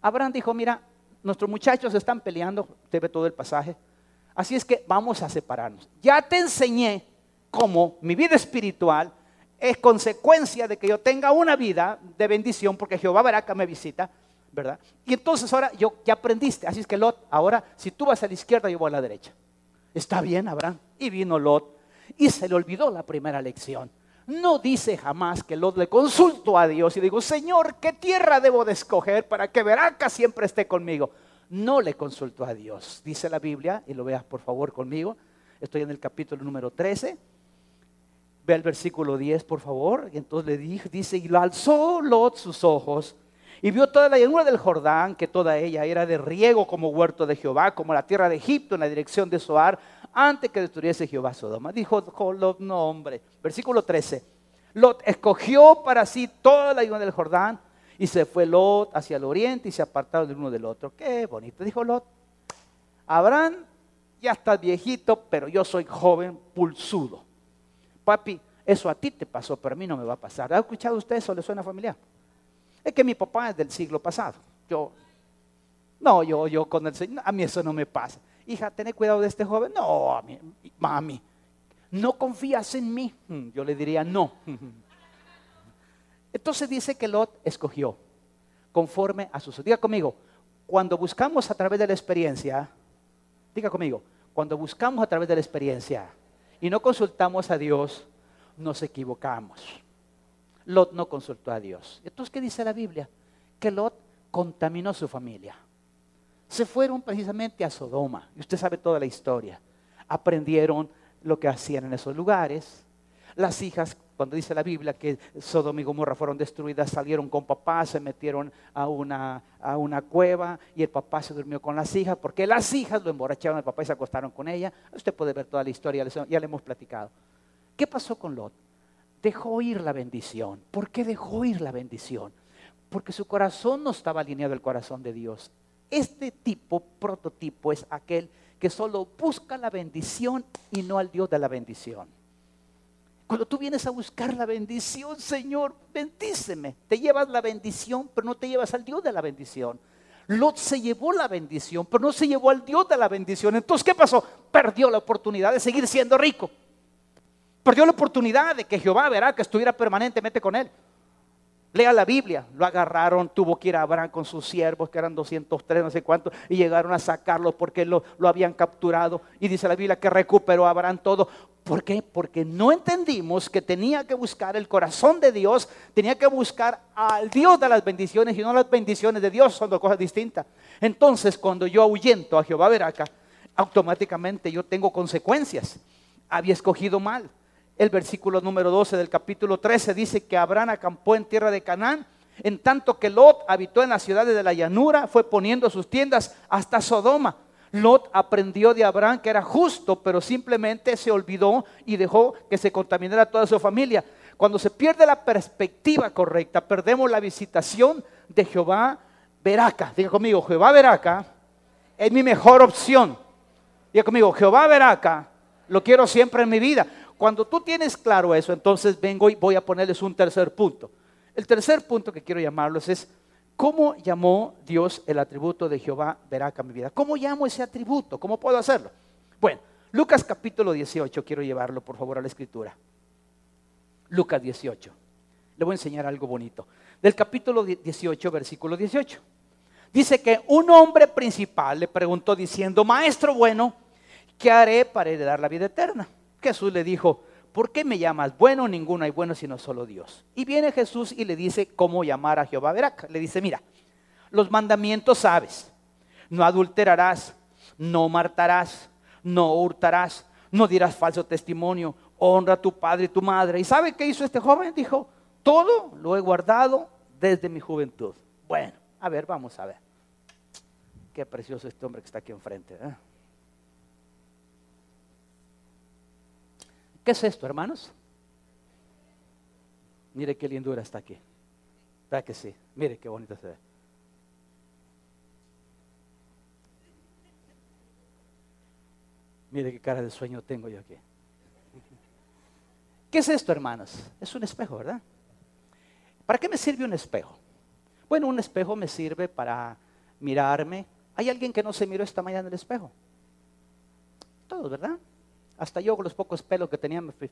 Abraham dijo, mira, nuestros muchachos están peleando, usted ve todo el pasaje. Así es que vamos a separarnos. Ya te enseñé cómo mi vida espiritual es consecuencia de que yo tenga una vida de bendición, porque Jehová verá que me visita, ¿verdad? Y entonces ahora yo ya aprendiste. Así es que Lot, ahora si tú vas a la izquierda, yo voy a la derecha. Está bien, Abraham. Y vino Lot y se le olvidó la primera lección. No dice jamás que Lot le consultó a Dios y digo, Señor, ¿qué tierra debo de escoger para que Veraca siempre esté conmigo? No le consultó a Dios. Dice la Biblia, y lo veas por favor conmigo. Estoy en el capítulo número 13. Ve el versículo 10, por favor. Y entonces le dice, y alzó Lot sus ojos y vio toda la llanura del Jordán, que toda ella era de riego como huerto de Jehová, como la tierra de Egipto en la dirección de Soar, antes que destruyese Jehová Sodoma. Dijo Lot, no hombre. Versículo 13. Lot escogió para sí toda la llanura del Jordán y se fue Lot hacia el oriente y se apartaron del uno del otro. Qué bonito. Dijo Lot, Abraham ya está viejito, pero yo soy joven, pulsudo. Papi, eso a ti te pasó, pero a mí no me va a pasar. ¿Ha escuchado usted eso? ¿Le suena familiar? Es que mi papá es del siglo pasado. Yo, no, yo, yo con el Señor, a mí eso no me pasa hija, ten cuidado de este joven. No, mami, ¿no confías en mí? Mm, yo le diría, no. Entonces dice que Lot escogió conforme a su... Diga conmigo, cuando buscamos a través de la experiencia, diga conmigo, cuando buscamos a través de la experiencia y no consultamos a Dios, nos equivocamos. Lot no consultó a Dios. Entonces, ¿qué dice la Biblia? Que Lot contaminó su familia se fueron precisamente a Sodoma. Y usted sabe toda la historia. Aprendieron lo que hacían en esos lugares. Las hijas, cuando dice la Biblia que Sodoma y Gomorra fueron destruidas, salieron con papá, se metieron a una, a una cueva y el papá se durmió con las hijas, porque las hijas lo emborracharon al papá y se acostaron con ella. Usted puede ver toda la historia, ya le hemos platicado. ¿Qué pasó con Lot? Dejó ir la bendición. ¿Por qué dejó ir la bendición? Porque su corazón no estaba alineado al corazón de Dios Este tipo, prototipo, es aquel que solo busca la bendición y no al Dios de la bendición. Cuando tú vienes a buscar la bendición, Señor, bendíceme. Te llevas la bendición, pero no te llevas al Dios de la bendición. Lot se llevó la bendición, pero no se llevó al Dios de la bendición. Entonces, ¿qué pasó? Perdió la oportunidad de seguir siendo rico. Perdió la oportunidad de que Jehová verá que estuviera permanentemente con él. Lea la Biblia, lo agarraron, tuvo que ir a Abraham con sus siervos, que eran 203, no sé cuántos, y llegaron a sacarlo porque lo, lo habían capturado. Y dice la Biblia que recuperó a Abraham todo. ¿Por qué? Porque no entendimos que tenía que buscar el corazón de Dios, tenía que buscar al Dios de las bendiciones y no las bendiciones de Dios, son dos cosas distintas. Entonces, cuando yo ahuyento a Jehová Veraca, automáticamente yo tengo consecuencias. Había escogido mal el versículo número 12 del capítulo 13 dice que Abraham acampó en tierra de Canaán, en tanto que Lot habitó en las ciudades de la llanura, fue poniendo sus tiendas hasta Sodoma. Lot aprendió de Abraham que era justo, pero simplemente se olvidó y dejó que se contaminara toda su familia. Cuando se pierde la perspectiva correcta, perdemos la visitación de Jehová Veraca. Diga conmigo, Jehová Veraca es mi mejor opción. Diga conmigo, Jehová Veraca lo quiero siempre en mi vida. Cuando tú tienes claro eso, entonces vengo y voy a ponerles un tercer punto. El tercer punto que quiero llamarlos es, ¿cómo llamó Dios el atributo de Jehová Veraca mi vida? ¿Cómo llamo ese atributo? ¿Cómo puedo hacerlo? Bueno, Lucas capítulo 18, quiero llevarlo por favor a la escritura. Lucas 18. Le voy a enseñar algo bonito. Del capítulo 18, versículo 18. Dice que un hombre principal le preguntó diciendo, Maestro bueno, ¿qué haré para heredar la vida eterna? Jesús le dijo, ¿por qué me llamas bueno? Ninguno hay bueno sino solo Dios. Y viene Jesús y le dice cómo llamar a Jehová. Le dice, mira, los mandamientos sabes, no adulterarás, no martarás, no hurtarás, no dirás falso testimonio, honra a tu padre y tu madre. ¿Y sabe qué hizo este joven? Dijo, todo lo he guardado desde mi juventud. Bueno, a ver, vamos a ver. Qué precioso este hombre que está aquí enfrente. ¿eh? ¿Qué es esto, hermanos? Mire qué lindura está aquí. ¿Verdad que sí? Mire qué bonito se ve. Mire qué cara de sueño tengo yo aquí. ¿Qué es esto, hermanos? Es un espejo, ¿verdad? ¿Para qué me sirve un espejo? Bueno, un espejo me sirve para mirarme. ¿Hay alguien que no se miró esta mañana en el espejo? Todos, ¿verdad? Hasta yo con los pocos pelos que tenía me fui.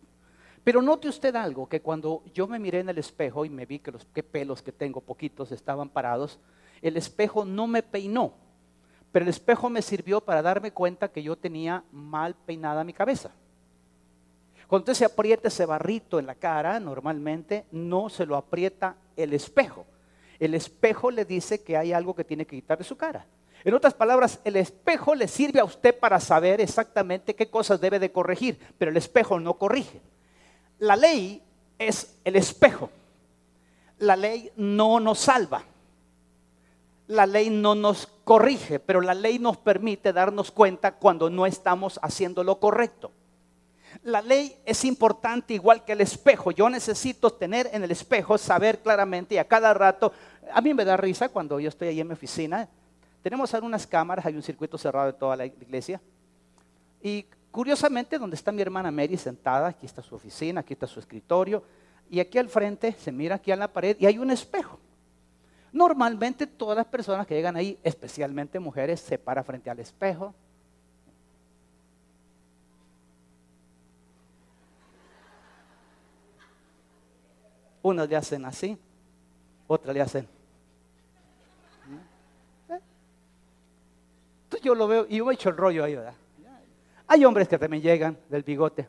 Pero note usted algo, que cuando yo me miré en el espejo y me vi que los pelos que tengo, poquitos, estaban parados, el espejo no me peinó, pero el espejo me sirvió para darme cuenta que yo tenía mal peinada mi cabeza. Cuando usted se aprieta ese barrito en la cara, normalmente no se lo aprieta el espejo. El espejo le dice que hay algo que tiene que quitar de su cara. En otras palabras, el espejo le sirve a usted para saber exactamente qué cosas debe de corregir, pero el espejo no corrige. La ley es el espejo. La ley no nos salva. La ley no nos corrige, pero la ley nos permite darnos cuenta cuando no estamos haciendo lo correcto. La ley es importante igual que el espejo. Yo necesito tener en el espejo, saber claramente y a cada rato. A mí me da risa cuando yo estoy ahí en mi oficina tenemos algunas cámaras, hay un circuito cerrado de toda la iglesia. Y curiosamente, donde está mi hermana Mary sentada, aquí está su oficina, aquí está su escritorio, y aquí al frente se mira aquí a la pared y hay un espejo. Normalmente todas las personas que llegan ahí, especialmente mujeres, se paran frente al espejo. Unas le hacen así, otras le hacen yo lo veo y yo me echo el rollo ahí, ¿verdad? Hay hombres que también llegan del bigote.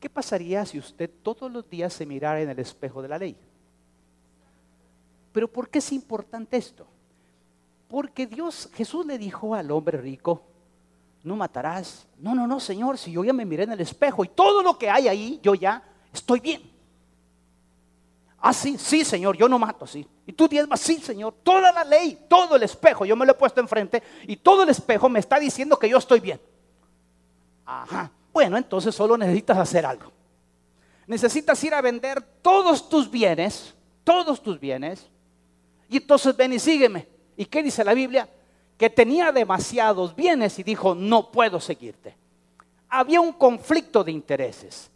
¿Qué pasaría si usted todos los días se mirara en el espejo de la ley? Pero ¿por qué es importante esto? Porque Dios, Jesús le dijo al hombre rico, no matarás. No, no, no, Señor, si yo ya me miré en el espejo y todo lo que hay ahí, yo ya estoy bien. Ah, sí, sí, Señor, yo no mato, sí. Y tú más, sí, Señor. Toda la ley, todo el espejo, yo me lo he puesto enfrente y todo el espejo me está diciendo que yo estoy bien. Ajá. Bueno, entonces solo necesitas hacer algo. necesitas ir a vender todos tus bienes, todos tus bienes, y entonces ven y sígueme. ¿Y qué dice la Biblia? Que tenía demasiados bienes y dijo, no puedo seguirte. Había un conflicto de intereses.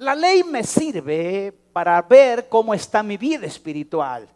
La ley me sirve para ver cómo está mi vida espiritual.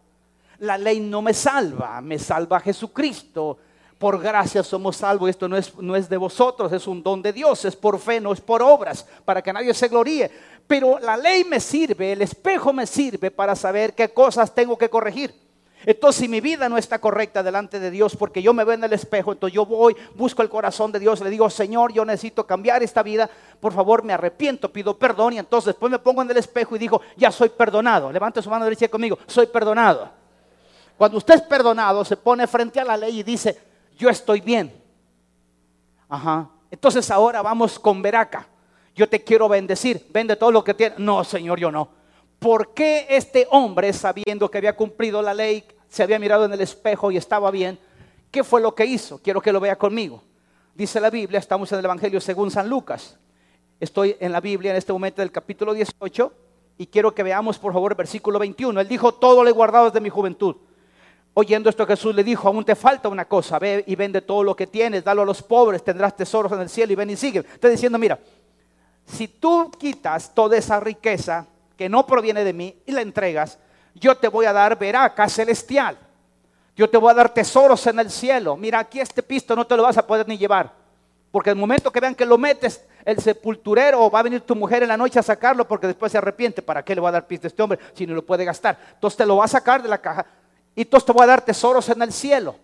La ley no me salva, me salva Jesucristo. Por gracia somos salvos. Esto no es, no es de vosotros, es un don de Dios, es por fe, no es por obras, para que nadie se gloríe. Pero la ley me sirve, el espejo me sirve para saber qué cosas tengo que corregir. Entonces, si mi vida no está correcta delante de Dios, porque yo me veo en el espejo, entonces yo voy, busco el corazón de Dios, le digo, Señor, yo necesito cambiar esta vida, por favor, me arrepiento, pido perdón, y entonces después me pongo en el espejo y digo, ya soy perdonado. Levante su mano derecha conmigo, soy perdonado. Cuando usted es perdonado, se pone frente a la ley y dice, yo estoy bien. Ajá. Entonces ahora vamos con Veraca. Yo te quiero bendecir, vende todo lo que tiene. No, Señor, yo no. ¿Por qué este hombre, sabiendo que había cumplido la ley, se había mirado en el espejo y estaba bien, qué fue lo que hizo? Quiero que lo vea conmigo. Dice la Biblia, estamos en el Evangelio según San Lucas. Estoy en la Biblia en este momento del capítulo 18 y quiero que veamos por favor el versículo 21. Él dijo, todo le he guardado desde mi juventud. Oyendo esto Jesús le dijo, aún te falta una cosa, ve y vende todo lo que tienes, dalo a los pobres, tendrás tesoros en el cielo y ven y sigue. Está diciendo, mira, si tú quitas toda esa riqueza que no proviene de mí y la entregas, yo te voy a dar veraca celestial. Yo te voy a dar tesoros en el cielo. Mira, aquí este pisto no te lo vas a poder ni llevar. Porque el momento que vean que lo metes, el sepulturero va a venir tu mujer en la noche a sacarlo porque después se arrepiente. ¿Para qué le va a dar pisto a este hombre si no lo puede gastar? Entonces te lo va a sacar de la caja y entonces te voy a dar tesoros en el cielo.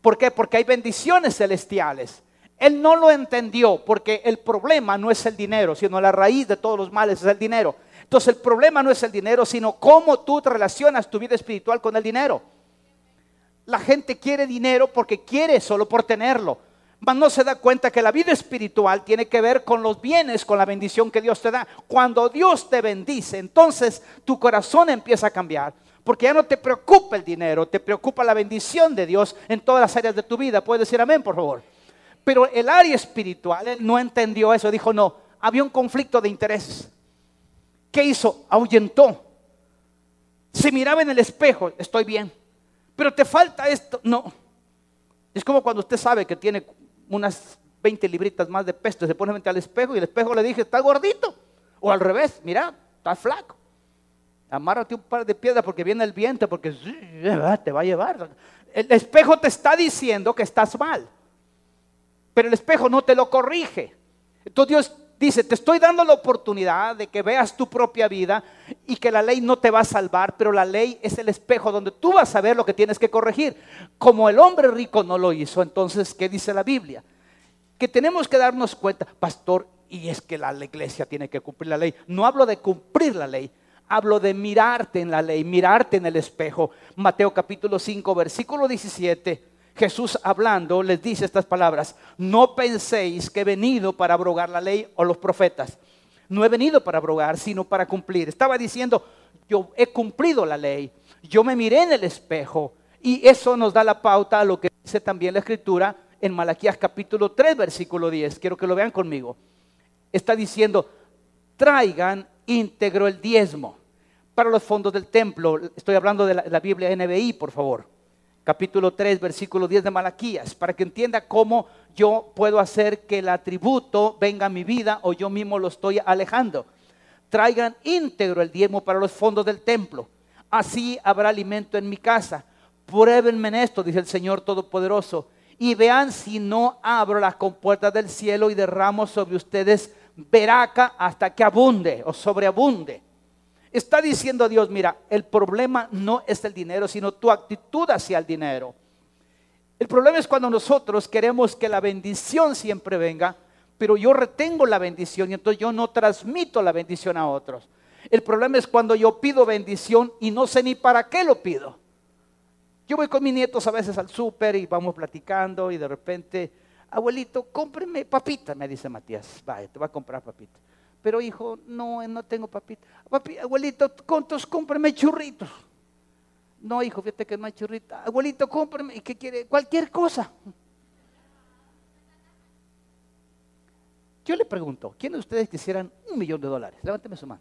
¿Por qué? Porque hay bendiciones celestiales. Él no lo entendió porque el problema no es el dinero, sino la raíz de todos los males es el dinero. Entonces el problema no es el dinero, sino cómo tú relacionas tu vida espiritual con el dinero. La gente quiere dinero porque quiere solo por tenerlo. Mas no se da cuenta que la vida espiritual tiene que ver con los bienes, con la bendición que Dios te da. Cuando Dios te bendice, entonces tu corazón empieza a cambiar. Porque ya no te preocupa el dinero, te preocupa la bendición de Dios en todas las áreas de tu vida. Puedes decir amén, por favor. Pero el área espiritual, él no entendió eso. Dijo, no, había un conflicto de intereses. ¿Qué hizo? Ahuyentó. Se miraba en el espejo, estoy bien. Pero te falta esto. No. Es como cuando usted sabe que tiene unas 20 libritas más de pesto, se pone frente al espejo y el espejo le dije, está gordito. O al revés, mira, está flaco. Amárrate un par de piedras porque viene el viento, porque te va a llevar. El espejo te está diciendo que estás mal, pero el espejo no te lo corrige. Entonces Dios dice, te estoy dando la oportunidad de que veas tu propia vida y que la ley no te va a salvar, pero la ley es el espejo donde tú vas a ver lo que tienes que corregir. Como el hombre rico no lo hizo, entonces, ¿qué dice la Biblia? Que tenemos que darnos cuenta, pastor, y es que la iglesia tiene que cumplir la ley. No hablo de cumplir la ley, hablo de mirarte en la ley, mirarte en el espejo. Mateo capítulo 5, versículo 17. Jesús hablando les dice estas palabras, no penséis que he venido para abrogar la ley o los profetas. No he venido para abrogar, sino para cumplir. Estaba diciendo, yo he cumplido la ley, yo me miré en el espejo y eso nos da la pauta a lo que dice también la escritura en Malaquías capítulo 3, versículo 10. Quiero que lo vean conmigo. Está diciendo, traigan íntegro el diezmo para los fondos del templo. Estoy hablando de la, la Biblia NBI, por favor capítulo 3, versículo 10 de Malaquías, para que entienda cómo yo puedo hacer que el atributo venga a mi vida o yo mismo lo estoy alejando. Traigan íntegro el diezmo para los fondos del templo. Así habrá alimento en mi casa. Pruébenme en esto, dice el Señor Todopoderoso, y vean si no abro las compuertas del cielo y derramo sobre ustedes veraca hasta que abunde o sobreabunde. Está diciendo Dios, mira, el problema no es el dinero, sino tu actitud hacia el dinero. El problema es cuando nosotros queremos que la bendición siempre venga, pero yo retengo la bendición y entonces yo no transmito la bendición a otros. El problema es cuando yo pido bendición y no sé ni para qué lo pido. Yo voy con mis nietos a veces al súper y vamos platicando y de repente, abuelito, cómpreme papita, me dice Matías, vaya, te va a comprar papita. Pero hijo, no, no tengo papita. Papi, abuelito, ¿cuántos cómprame churritos? No, hijo, fíjate que no hay churrita. Abuelito, cómprame, ¿y qué quiere? Cualquier cosa. Yo le pregunto, ¿quiénes de ustedes quisieran un millón de dólares? Levánteme su mano.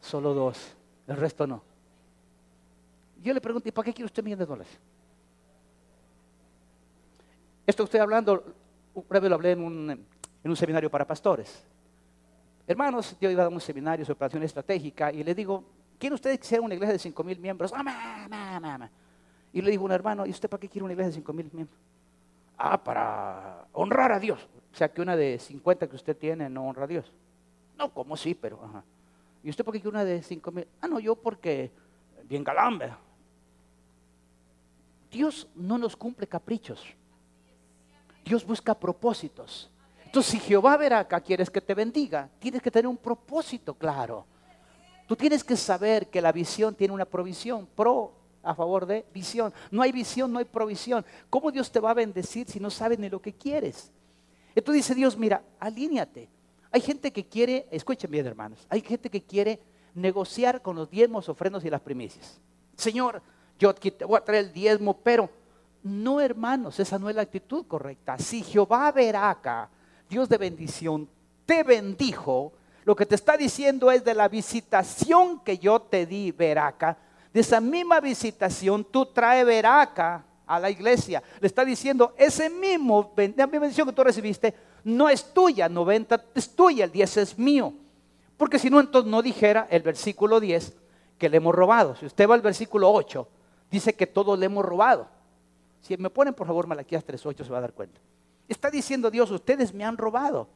Solo dos, el resto no. Yo le pregunto, ¿y para qué quiere usted un millón de dólares? Esto que estoy hablando, una vez lo hablé en un, en un seminario para pastores. Hermanos, yo iba a un seminario sobre operación estratégica y le digo, ¿quieren ustedes que sea una iglesia de 5 mil miembros? Ah, y le digo a un hermano, ¿y usted para qué quiere una iglesia de 5 mil miembros? Ah, para honrar a Dios. O sea, que una de 50 que usted tiene no honra a Dios. No, como sí, pero... ¿Y usted por qué quiere una de 5 mil? Ah, no, yo porque... Bien galán, Dios no nos cumple caprichos. Dios busca propósitos. Entonces, si Jehová verá acá quieres que te bendiga, tienes que tener un propósito claro. Tú tienes que saber que la visión tiene una provisión, pro a favor de visión. No hay visión, no hay provisión. ¿Cómo Dios te va a bendecir si no sabes ni lo que quieres? Entonces dice Dios, mira, alíñate. Hay gente que quiere, escuchen bien hermanos, hay gente que quiere negociar con los diezmos, ofrendos y las primicias. Señor, yo te voy a traer el diezmo, pero no hermanos, esa no es la actitud correcta. Si Jehová verá acá, Dios de bendición, te bendijo, lo que te está diciendo es de la visitación que yo te di, Veraca, de esa misma visitación tú trae Veraca a la iglesia. Le está diciendo, ese mismo, la bendición que tú recibiste no es tuya, 90 es tuya, el 10 es mío. Porque si no, entonces no dijera el versículo 10 que le hemos robado. Si usted va al versículo 8, dice que todos le hemos robado. Si me ponen por favor Malaquías 3.8 se va a dar cuenta. Está diciendo Dios, ustedes me han robado.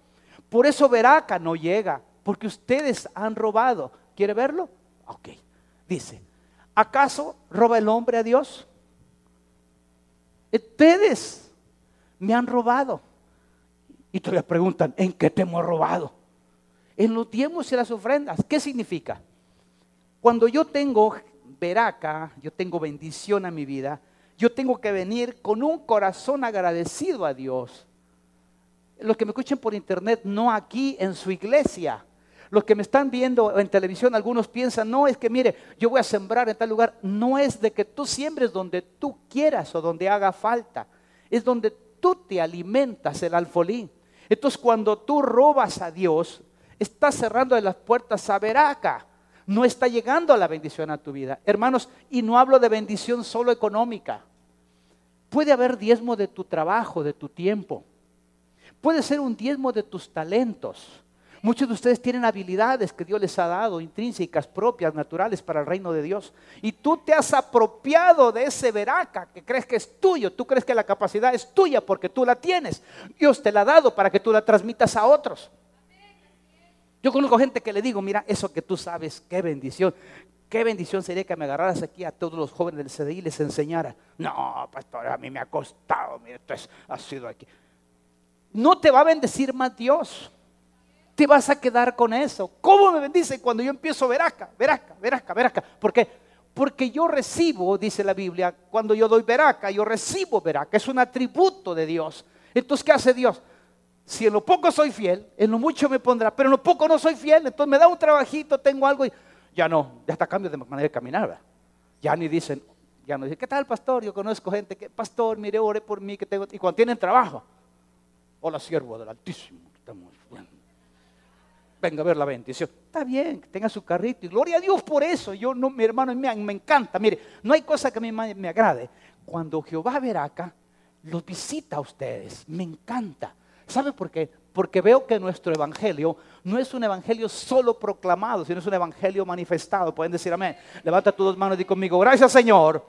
Por eso Veraca no llega, porque ustedes han robado. ¿Quiere verlo? Ok. Dice, ¿acaso roba el hombre a Dios? Ustedes me han robado. Y todavía preguntan, ¿en qué te hemos robado? En los diezmos y las ofrendas. ¿Qué significa? Cuando yo tengo veraca, yo tengo bendición a mi vida, yo tengo que venir con un corazón agradecido a Dios. Los que me escuchen por internet, no aquí en su iglesia. Los que me están viendo en televisión, algunos piensan, no es que mire, yo voy a sembrar en tal lugar. No es de que tú siembres donde tú quieras o donde haga falta. Es donde tú te alimentas el alfolí. Entonces cuando tú robas a Dios, estás cerrando las puertas a Veraca. No está llegando la bendición a tu vida. Hermanos, y no hablo de bendición solo económica. Puede haber diezmo de tu trabajo, de tu tiempo. Puede ser un diezmo de tus talentos. Muchos de ustedes tienen habilidades que Dios les ha dado, intrínsecas, propias, naturales para el reino de Dios. Y tú te has apropiado de ese veraca que crees que es tuyo. Tú crees que la capacidad es tuya porque tú la tienes. Dios te la ha dado para que tú la transmitas a otros. Yo conozco gente que le digo, mira, eso que tú sabes, qué bendición. Qué bendición sería que me agarraras aquí a todos los jóvenes del CDI y les enseñara. No, pastor, a mí me ha costado, mira, esto ha sido aquí. No te va a bendecir más Dios te vas a quedar con eso. ¿Cómo me bendice cuando yo empiezo ver acá, ver acá, ver acá, ver acá? ¿Por qué? Porque yo recibo, dice la Biblia, cuando yo doy veraca, yo recibo veraca, es un atributo de Dios. Entonces, ¿qué hace Dios? Si en lo poco soy fiel, en lo mucho me pondrá, pero en lo poco no soy fiel, entonces me da un trabajito, tengo algo y ya no, ya está cambio de manera de caminar. Ya ni dicen, ya no dicen, ¿qué tal, pastor? Yo conozco gente que, pastor, mire, ore por mí, que tengo, y cuando tienen trabajo, hola, siervo del Altísimo, estamos bueno venga a ver la bendición. Está bien, que tenga su carrito y gloria a Dios por eso. Yo no, mi hermano, me, me encanta. Mire, no hay cosa que a mí me agrade. Cuando Jehová verá acá, los visita a ustedes. Me encanta. ¿Sabe por qué? Porque veo que nuestro evangelio no es un evangelio solo proclamado, sino es un evangelio manifestado. Pueden decir amén. Levanta tus dos manos y di conmigo, gracias Señor,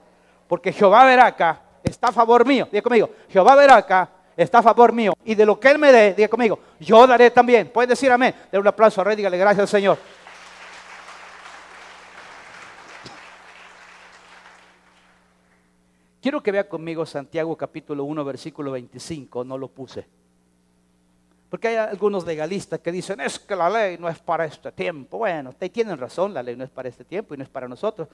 porque Jehová verá acá, está a favor mío. Diga conmigo, Jehová verá acá, está a favor mío. Y de lo que Él me dé, diga conmigo, yo daré también. Puedes decir amén. Den un aplauso a Rey, dígale gracias Señor. Quiero que vea conmigo Santiago capítulo 1, versículo 25, no lo puse. Porque hay algunos legalistas que dicen, es que la ley no es para este tiempo. Bueno, tienen razón, la ley no es para este tiempo y no es para nosotros.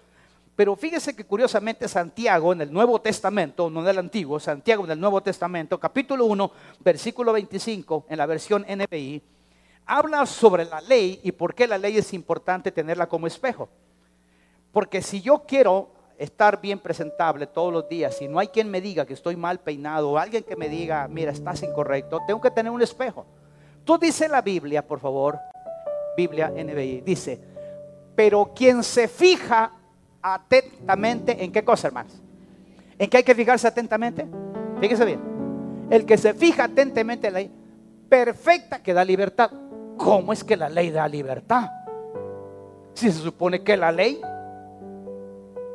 Pero fíjese que curiosamente Santiago en el Nuevo Testamento, no en el Antiguo, Santiago en el Nuevo Testamento, capítulo 1, versículo 25, en la versión NBI, habla sobre la ley y por qué la ley es importante tenerla como espejo. Porque si yo quiero estar bien presentable todos los días y no hay quien me diga que estoy mal peinado o alguien que me diga, mira, estás incorrecto, tengo que tener un espejo. Tú dice la Biblia, por favor, Biblia NBI, dice, pero quien se fija atentamente, ¿en qué cosa, hermanos? ¿En qué hay que fijarse atentamente? Fíjese bien. El que se fija atentamente en la ley perfecta que da libertad. ¿Cómo es que la ley da libertad? Si se supone que la ley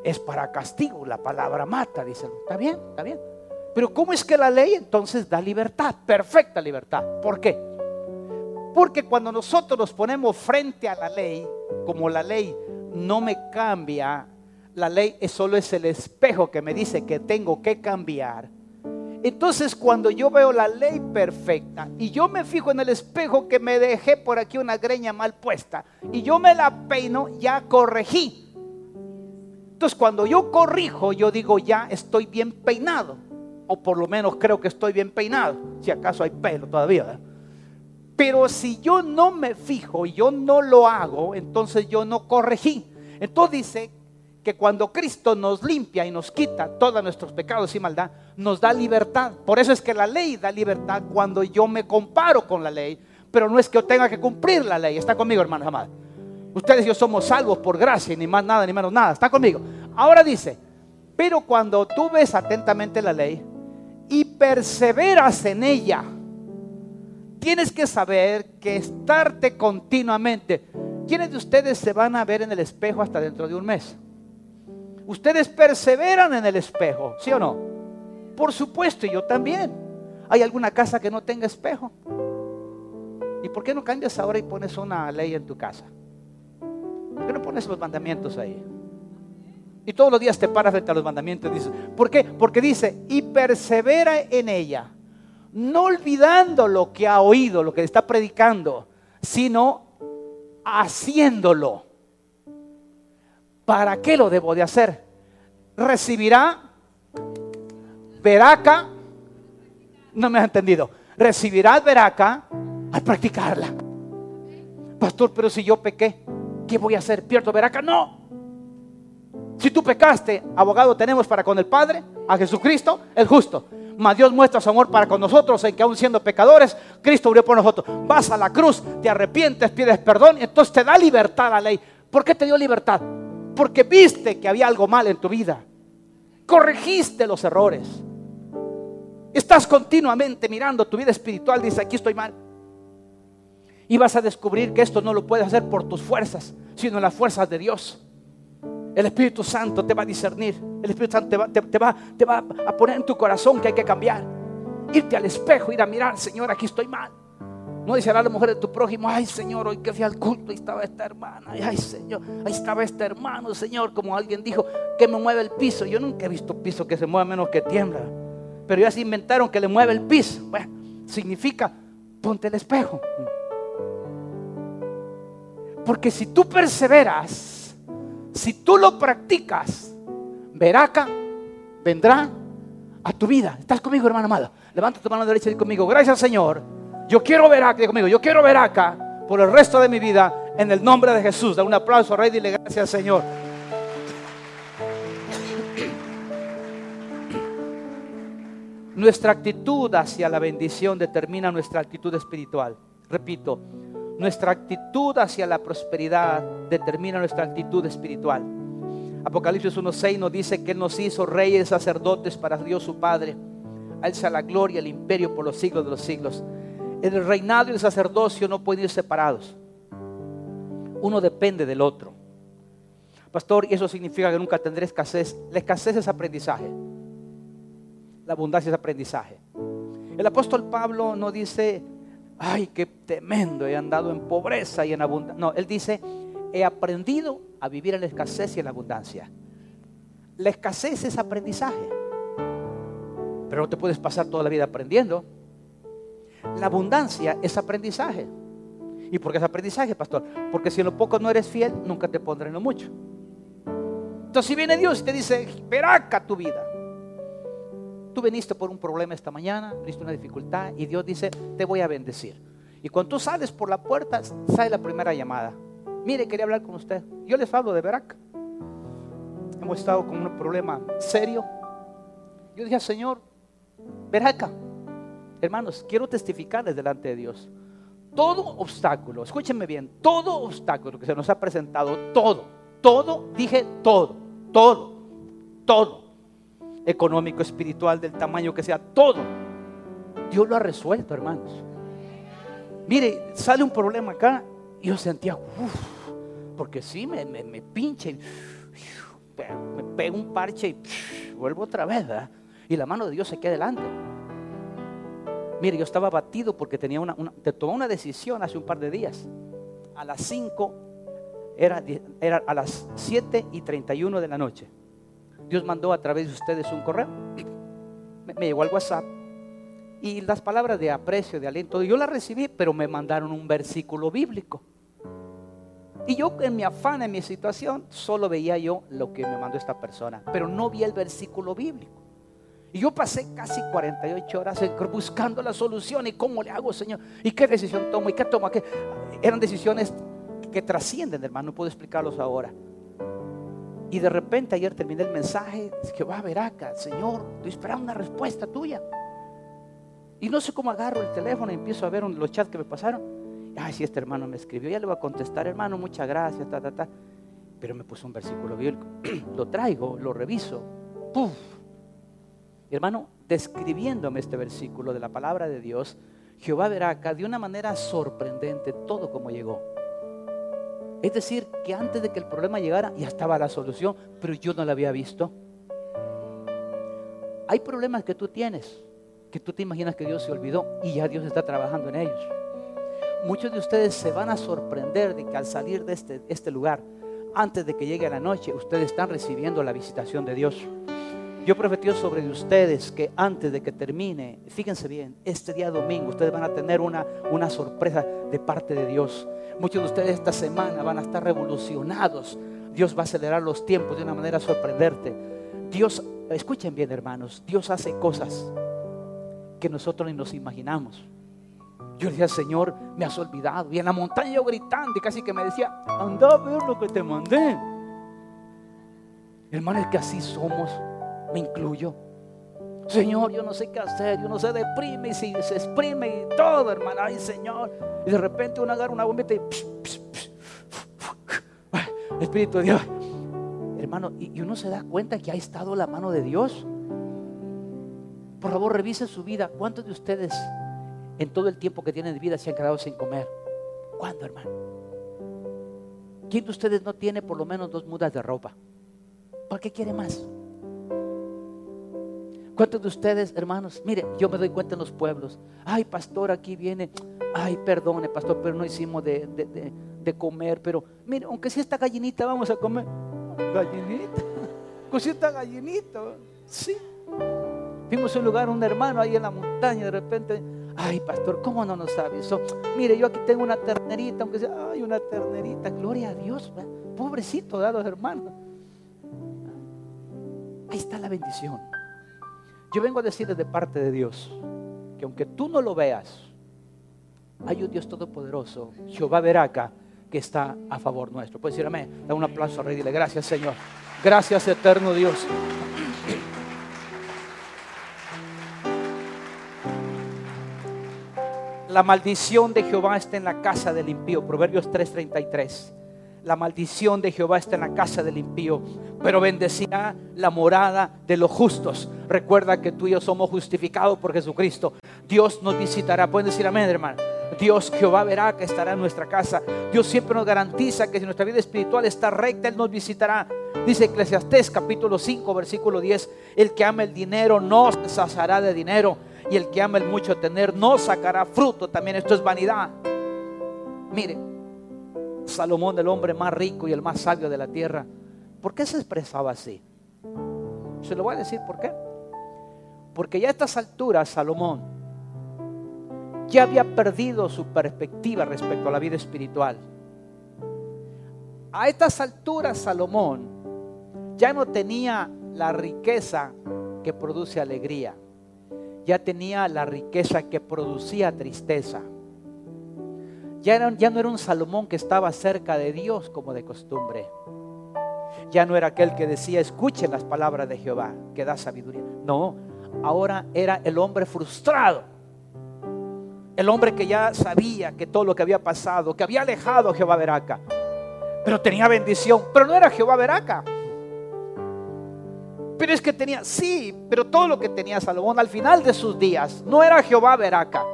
es para castigo, la palabra mata, dice. Está bien, está bien. Pero ¿cómo es que la ley entonces da libertad? Perfecta libertad. ¿Por qué? Porque cuando nosotros nos ponemos frente a la ley, como la ley no me cambia, la ley solo es el espejo que me dice que tengo que cambiar. Entonces cuando yo veo la ley perfecta y yo me fijo en el espejo que me dejé por aquí una greña mal puesta y yo me la peino, ya corregí. Entonces cuando yo corrijo, yo digo ya estoy bien peinado. O por lo menos creo que estoy bien peinado. Si acaso hay pelo todavía. Pero si yo no me fijo y yo no lo hago, entonces yo no corregí. Entonces dice que cuando Cristo nos limpia y nos quita todos nuestros pecados y maldad, nos da libertad. Por eso es que la ley da libertad cuando yo me comparo con la ley, pero no es que yo tenga que cumplir la ley. Está conmigo, hermanos amados. Ustedes y yo somos salvos por gracia, ni más nada, ni menos nada. Está conmigo. Ahora dice, pero cuando tú ves atentamente la ley y perseveras en ella, tienes que saber que estarte continuamente. ¿Quiénes de ustedes se van a ver en el espejo hasta dentro de un mes? Ustedes perseveran en el espejo, ¿sí o no? Por supuesto, y yo también. ¿Hay alguna casa que no tenga espejo? ¿Y por qué no cambias ahora y pones una ley en tu casa? ¿Por qué no pones los mandamientos ahí? Y todos los días te paras frente a los mandamientos y dices, ¿por qué? Porque dice, y persevera en ella, no olvidando lo que ha oído, lo que está predicando, sino haciéndolo. ¿Para qué lo debo de hacer? Recibirá veraca. No me has entendido. Recibirá veraca al practicarla. Pastor, pero si yo pequé, ¿qué voy a hacer? ¿Pierdo veraca? No. Si tú pecaste, abogado tenemos para con el Padre, a Jesucristo, el justo. Mas Dios muestra su amor para con nosotros en que aún siendo pecadores, Cristo murió por nosotros. Vas a la cruz, te arrepientes, pides perdón, entonces te da libertad la ley. ¿Por qué te dio libertad? porque viste que había algo mal en tu vida. Corregiste los errores. Estás continuamente mirando tu vida espiritual, dice, aquí estoy mal. Y vas a descubrir que esto no lo puedes hacer por tus fuerzas, sino las fuerzas de Dios. El Espíritu Santo te va a discernir. El Espíritu Santo te va, te va, te va a poner en tu corazón que hay que cambiar. Irte al espejo, ir a mirar, Señor, aquí estoy mal. No dice a la mujer de tu prójimo, ay Señor, hoy que fui al culto, ahí estaba esta hermana, ay Señor, ahí estaba este hermano, Señor, como alguien dijo, que me mueve el piso. Yo nunca he visto piso que se mueva menos que tiembla. Pero ya se inventaron que le mueve el piso. Bueno, significa, ponte el espejo. Porque si tú perseveras, si tú lo practicas, acá, vendrá a tu vida. ¿Estás conmigo, hermano amado? Levanta tu mano derecha y conmigo, gracias Señor yo quiero ver acá, conmigo, yo quiero ver acá por el resto de mi vida en el nombre de Jesús. Da un aplauso, Rey, dile gracias, Señor. Nuestra actitud hacia la bendición determina nuestra actitud espiritual. Repito, nuestra actitud hacia la prosperidad determina nuestra actitud espiritual. Apocalipsis 1.6 nos dice que Él nos hizo reyes, sacerdotes para Dios su Padre. A Él sea la gloria, el imperio por los siglos de los siglos. El reinado y el sacerdocio no pueden ir separados. Uno depende del otro. Pastor, y eso significa que nunca tendré escasez. La escasez es aprendizaje. La abundancia es aprendizaje. El apóstol Pablo no dice, ay, qué tremendo, he andado en pobreza y en abundancia. No, él dice, he aprendido a vivir en la escasez y en la abundancia. La escasez es aprendizaje. Pero no te puedes pasar toda la vida aprendiendo. La abundancia es aprendizaje. ¿Y por qué es aprendizaje, pastor? Porque si en lo poco no eres fiel, nunca te pondré en lo mucho. Entonces, si viene Dios y te dice, veraca tu vida. Tú viniste por un problema esta mañana, viniste una dificultad, y Dios dice, te voy a bendecir. Y cuando tú sales por la puerta, sale la primera llamada. Mire, quería hablar con usted. Yo les hablo de veraca. Hemos estado con un problema serio. Yo dije, Señor, veraca. Hermanos, quiero testificarles delante de Dios. todo obstáculo, escúchenme bien, todo obstáculo que se nos ha presentado, todo, todo, dije todo, todo, todo, económico, espiritual, del tamaño que sea, todo, Dios lo ha resuelto, hermanos. Mire, sale un problema acá y yo sentía, uff, porque sí, me, me, me pinche, me pego un parche y vuelvo otra vez, ¿verdad? Y la mano de Dios se queda delante. Mire, yo estaba batido porque tenía una, te tomó una decisión hace un par de días. A las 5, era, era a las 7 y 31 de la noche. Dios mandó a través de ustedes un correo. Me, llegó al WhatsApp. Y las palabras de aprecio, de aliento, yo las recibí, pero me mandaron un versículo bíblico. Y yo en mi afán, en mi situación, solo veía yo lo que me mandó esta persona, pero no vi el versículo bíblico. Y yo pasé casi 48 horas buscando la solución y cómo le hago, Señor, y qué decisión tomo y qué tomo. ¿Qué? Eran decisiones que trascienden, hermano, no puedo explicarlos ahora. Y de repente ayer terminé el mensaje, que va a ver acá, Señor, estoy esperando una respuesta tuya. Y no sé cómo agarro el teléfono y empiezo a ver los chats que me pasaron. Ay, si este hermano me escribió, ya le voy a contestar, hermano, muchas gracias, ta, ta, ta. Pero me puso un versículo bíblico. lo traigo, lo reviso. ¡Puf! Hermano, describiéndome este versículo de la palabra de Dios, Jehová verá acá de una manera sorprendente todo como llegó. Es decir, que antes de que el problema llegara ya estaba la solución, pero yo no la había visto. Hay problemas que tú tienes, que tú te imaginas que Dios se olvidó y ya Dios está trabajando en ellos. Muchos de ustedes se van a sorprender de que al salir de este, este lugar, antes de que llegue la noche, ustedes están recibiendo la visitación de Dios. Yo profetizo sobre ustedes que antes de que termine, fíjense bien, este día domingo ustedes van a tener una, una sorpresa de parte de Dios. Muchos de ustedes esta semana van a estar revolucionados. Dios va a acelerar los tiempos de una manera sorprendente. Dios, escuchen bien hermanos, Dios hace cosas que nosotros ni nos imaginamos. Yo decía, Señor, me has olvidado. Y en la montaña yo gritando y casi que me decía, anda a ver lo que te mandé. Hermano, es que así somos me incluyo. Señor, yo no sé qué hacer, yo no sé, deprime y si se exprime y todo, hermano, ay Señor. Y de repente uno agarra una bombita y Espíritu de Dios. Hermano, y uno se da cuenta que ha estado la mano de Dios. Por favor, revise su vida. ¿Cuántos de ustedes en todo el tiempo que tienen de vida se han quedado sin comer? ¿Cuándo, hermano? ¿Quién de ustedes no tiene por lo menos dos mudas de ropa? ¿Para qué quiere más? ¿Cuántos de ustedes, hermanos? Mire, yo me doy cuenta en los pueblos. Ay, pastor, aquí viene. Ay, perdone, pastor, pero no hicimos de, comer. Pero mire, aunque si esta gallinita, vamos a comer. Gallinita. Con si esta gallinita. Sí. Fuimos a un lugar, un hermano ahí en la montaña, de repente. Ay, pastor, ¿cómo no nos avisó? Mire, yo aquí tengo una ternerita, aunque sea, ay, una ternerita. Gloria a Dios. Pobrecito, de los hermanos. Ahí está la bendición. Yo vengo a decirles de parte de Dios que aunque tú no lo veas, hay un Dios todopoderoso, Jehová Veraca, que está a favor nuestro. Puedes decir amén. Da un aplauso al Rey. Dile gracias, Señor. Gracias, eterno Dios. La maldición de Jehová está en la casa del impío. Proverbios 3:33 la maldición de Jehová está en la casa del impío, pero bendecirá la morada de los justos. Recuerda que tú y yo somos justificados por Jesucristo. Dios nos visitará. Pueden decir amén, hermano. Dios Jehová verá que estará en nuestra casa. Dios siempre nos garantiza que si nuestra vida espiritual está recta, Él nos visitará. Dice Eclesiastés capítulo 5, versículo 10. El que ama el dinero no se saciará de dinero. Y el que ama el mucho tener no sacará fruto. También esto es vanidad. Miren, Salomón, el hombre más rico y el más sabio de la tierra, ¿por qué se expresaba así? Se lo voy a decir por qué. Porque ya a estas alturas Salomón ya había perdido su perspectiva respecto a la vida espiritual. A estas alturas Salomón ya no tenía la riqueza que produce alegría, ya tenía la riqueza que producía tristeza. Ya, no era un Salomón que estaba cerca de Dios como de costumbre. Ya no era aquel que decía, escuchen las palabras de Jehová, que da sabiduría. No, ahora era el hombre frustrado. El hombre que ya sabía que todo lo que había pasado, que había alejado a Jehová Veraca, pero tenía bendición, pero no era Jehová Veraca. Pero es que tenía, sí, pero todo lo que tenía Salomón al final de sus días no era Jehová Veraca.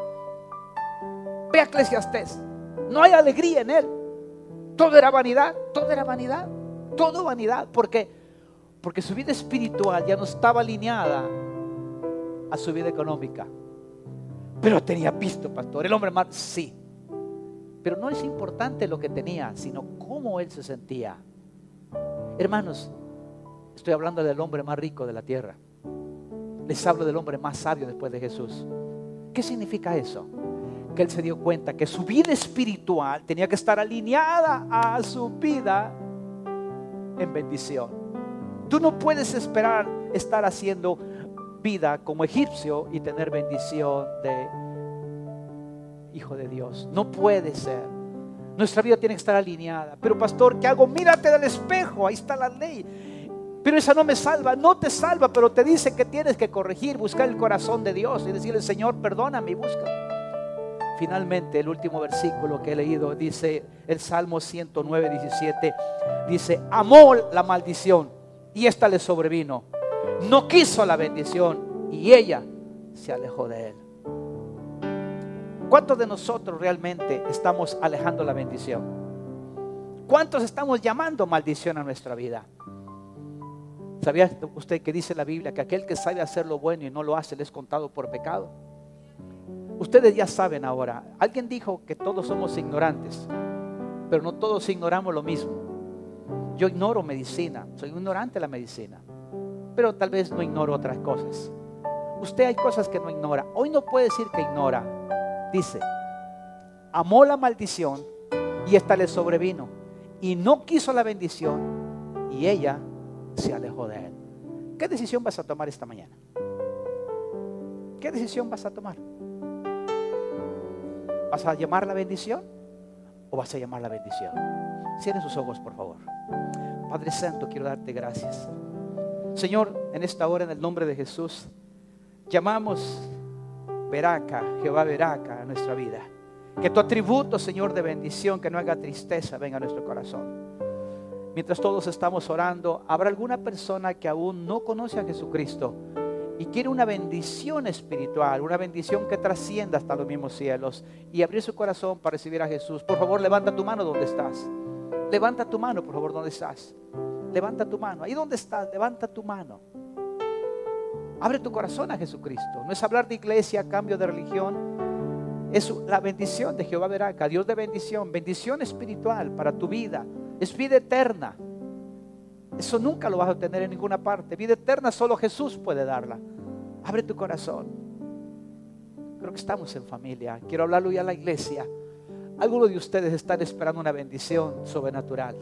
Ve a Eclesiastés, no hay alegría en él. Todo era vanidad, todo era vanidad, todo vanidad. ¿Por qué? Porque su vida espiritual ya no estaba alineada a su vida económica. Pero tenía pisto, pastor. El hombre más, sí. Pero no es importante lo que tenía, sino cómo él se sentía. Hermanos, estoy hablando del hombre más rico de la tierra. Les hablo del hombre más sabio después de Jesús. ¿Qué significa eso? Que él se dio cuenta que su vida espiritual tenía que estar alineada a su vida en bendición. Tú no puedes esperar estar haciendo vida como egipcio y tener bendición de hijo de Dios. No puede ser. Nuestra vida tiene que estar alineada. Pero pastor, ¿qué hago? Mírate del espejo, ahí está la ley. Pero esa no me salva, no te salva, pero te dice que tienes que corregir, buscar el corazón de Dios y decirle, Señor, perdóname y busca. Finalmente, el último versículo que he leído dice, el Salmo 109, 17, dice, amó la maldición y esta le sobrevino. No quiso la bendición y ella se alejó de él. ¿Cuántos de nosotros realmente estamos alejando la bendición? ¿Cuántos estamos llamando maldición a nuestra vida? ¿Sabía usted que dice la Biblia que aquel que sabe hacer lo bueno y no lo hace le es contado por pecado? Ustedes ya saben ahora, alguien dijo que todos somos ignorantes, pero no todos ignoramos lo mismo. Yo ignoro medicina, soy ignorante de la medicina, pero tal vez no ignoro otras cosas. Usted hay cosas que no ignora. Hoy no puede decir que ignora, dice, amó la maldición y esta le sobrevino. Y no quiso la bendición y ella se alejó de él. ¿Qué decisión vas a tomar esta mañana? ¿Qué decisión vas a tomar? ¿Vas a llamar la bendición o vas a llamar la bendición? Cierren sus ojos, por favor. Padre Santo, quiero darte gracias. Señor, en esta hora, en el nombre de Jesús, llamamos Veraca, Jehová Veraca a nuestra vida. Que tu atributo, Señor, de bendición, que no haga tristeza, venga a nuestro corazón. Mientras todos estamos orando, habrá alguna persona que aún no conoce a Jesucristo y quiere una bendición espiritual, una bendición que trascienda hasta los mismos cielos y abrir su corazón para recibir a Jesús. Por favor, levanta tu mano donde estás. Levanta tu mano, por favor, donde estás. Levanta tu mano. Ahí donde estás, levanta tu mano. Abre tu corazón a Jesucristo. No es hablar de iglesia cambio de religión. Es la bendición de Jehová Veraca, Dios de bendición, bendición espiritual para tu vida. Es vida eterna. Eso nunca lo vas a obtener en ninguna parte. Vida eterna solo Jesús puede darla. Abre tu corazón. Creo que estamos en familia. Quiero hablarlo ya a la iglesia. Algunos de ustedes están esperando una bendición sobrenatural.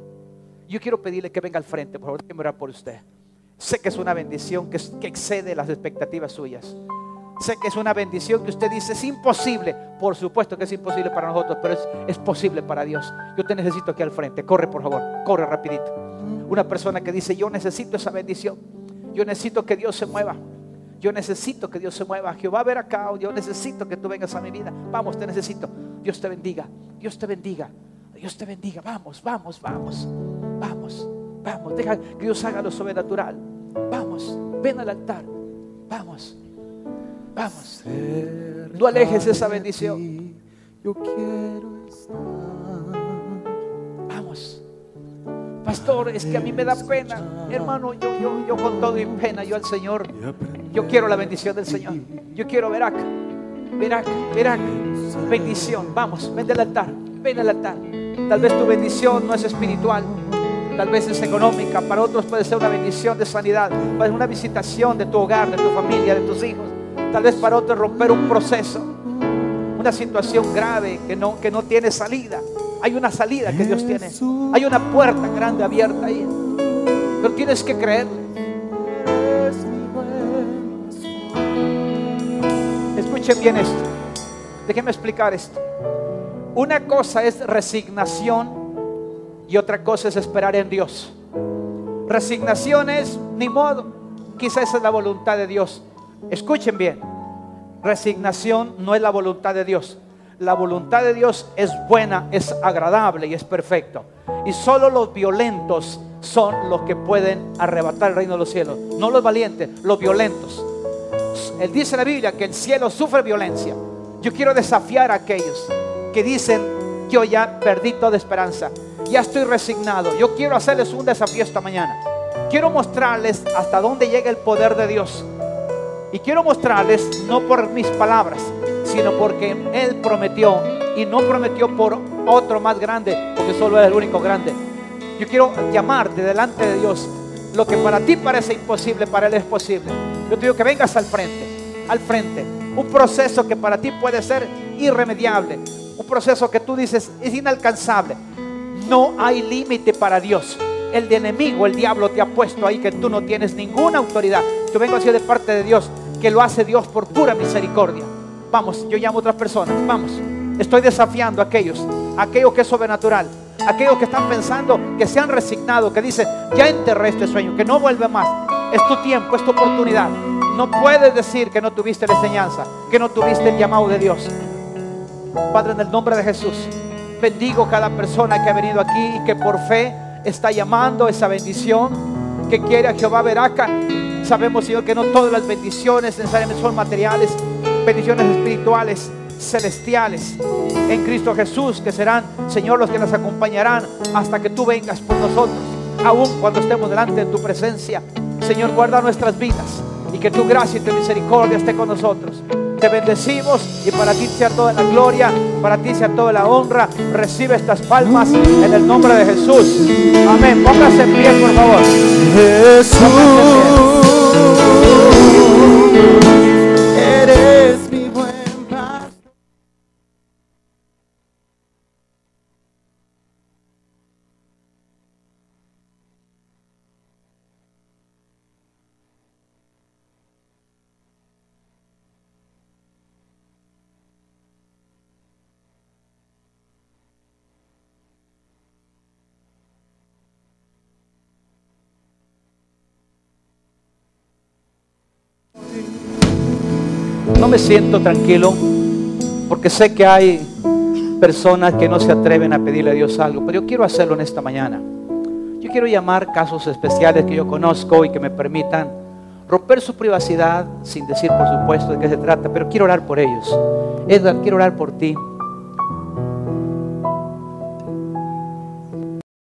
Yo quiero pedirle que venga al frente, por favor, que orar por usted. Sé que es una bendición que, excede las expectativas suyas. Sé que es una bendición que usted dice es imposible. Por supuesto que es imposible para nosotros, pero es, posible para Dios. Yo te necesito aquí al frente. Corre, por favor. Corre rapidito. Una persona que dice, yo necesito esa bendición. Yo necesito que Dios se mueva. Yo necesito que Dios se mueva. Jehová, ver acá. Yo necesito que tú vengas a mi vida. Vamos, te necesito. Dios te bendiga. Dios te bendiga. Dios te bendiga. Vamos, vamos, vamos. Vamos. Vamos, deja que Dios haga lo sobrenatural. Vamos, ven al altar. Vamos, vamos. No alejes esa bendición. Yo quiero estar. Pastor, es que a mí me da pena. Hermano, yo, yo, yo con todo y pena, yo al Señor, yo quiero la bendición del Señor. Yo quiero ver acá, ver acá, ver acá. Bendición. Vamos, ven al altar, ven al altar. Tal vez tu bendición no es espiritual tal vez es económica, para otros puede ser una bendición de sanidad, puede ser una visitación de tu hogar, de tu familia, de tus hijos, tal vez para otros romper un proceso, una situación grave que no, que no tiene salida. Hay una salida que Dios tiene, hay una puerta grande abierta ahí, pero tienes que creer. Escuchen bien esto, déjenme explicar esto. Una cosa es resignación y otra cosa es esperar en Dios. Resignación es, ni modo, quizás esa es la voluntad de Dios. Escuchen bien, resignación no es la voluntad de Dios. La voluntad de Dios es buena, es agradable y es perfecto. Y solo los violentos son los que pueden arrebatar el reino de los cielos. No los valientes, los violentos. Él dice en la Biblia que el cielo sufre violencia. Yo quiero desafiar a aquellos que dicen, yo ya perdí toda esperanza, ya estoy resignado. Yo quiero hacerles un desafío esta mañana. Quiero mostrarles hasta dónde llega el poder de Dios. Y quiero mostrarles, no por mis palabras, sino porque Él prometió y no prometió por otro más grande, porque solo es el único grande. Yo quiero llamarte delante de Dios. Lo que para ti parece imposible, para Él es posible. Yo te digo que vengas al frente, al frente. Un proceso que para ti puede ser irremediable. Un proceso que tú dices es inalcanzable. No hay límite para Dios. El de enemigo, el diablo te ha puesto ahí que tú no tienes ninguna autoridad. Yo vengo así de parte de Dios, que lo hace Dios por pura misericordia. Vamos, yo llamo a otras personas, vamos. Estoy desafiando a aquellos, a aquellos que es sobrenatural, aquellos que están pensando, que se han resignado, que dicen, ya enterré este sueño, que no vuelve más. Es tu tiempo, es tu oportunidad. No puedes decir que no tuviste la enseñanza, que no tuviste el llamado de Dios. Padre, en el nombre de Jesús, bendigo cada persona que ha venido aquí y que por fe está llamando esa bendición, que quiere a Jehová Veraca. Sabemos, Señor, que no todas las bendiciones necesariamente son materiales, bendiciones espirituales, celestiales en Cristo Jesús, que serán, Señor, los que nos acompañarán hasta que tú vengas por nosotros, aun cuando estemos delante de tu presencia. Señor, guarda nuestras vidas y que tu gracia y tu misericordia esté con nosotros. Te bendecimos y para ti sea toda la gloria, para ti sea toda la honra. Recibe estas palmas en el nombre de Jesús. Amén. Póngase en pie, por favor. Jesús. Me siento tranquilo porque sé que hay personas que no se atreven a pedirle a Dios algo, pero yo quiero hacerlo en esta mañana. Yo quiero llamar casos especiales que yo conozco y que me permitan romper su privacidad sin decir por supuesto de qué se trata, pero quiero orar por ellos. Edgar, quiero orar por ti.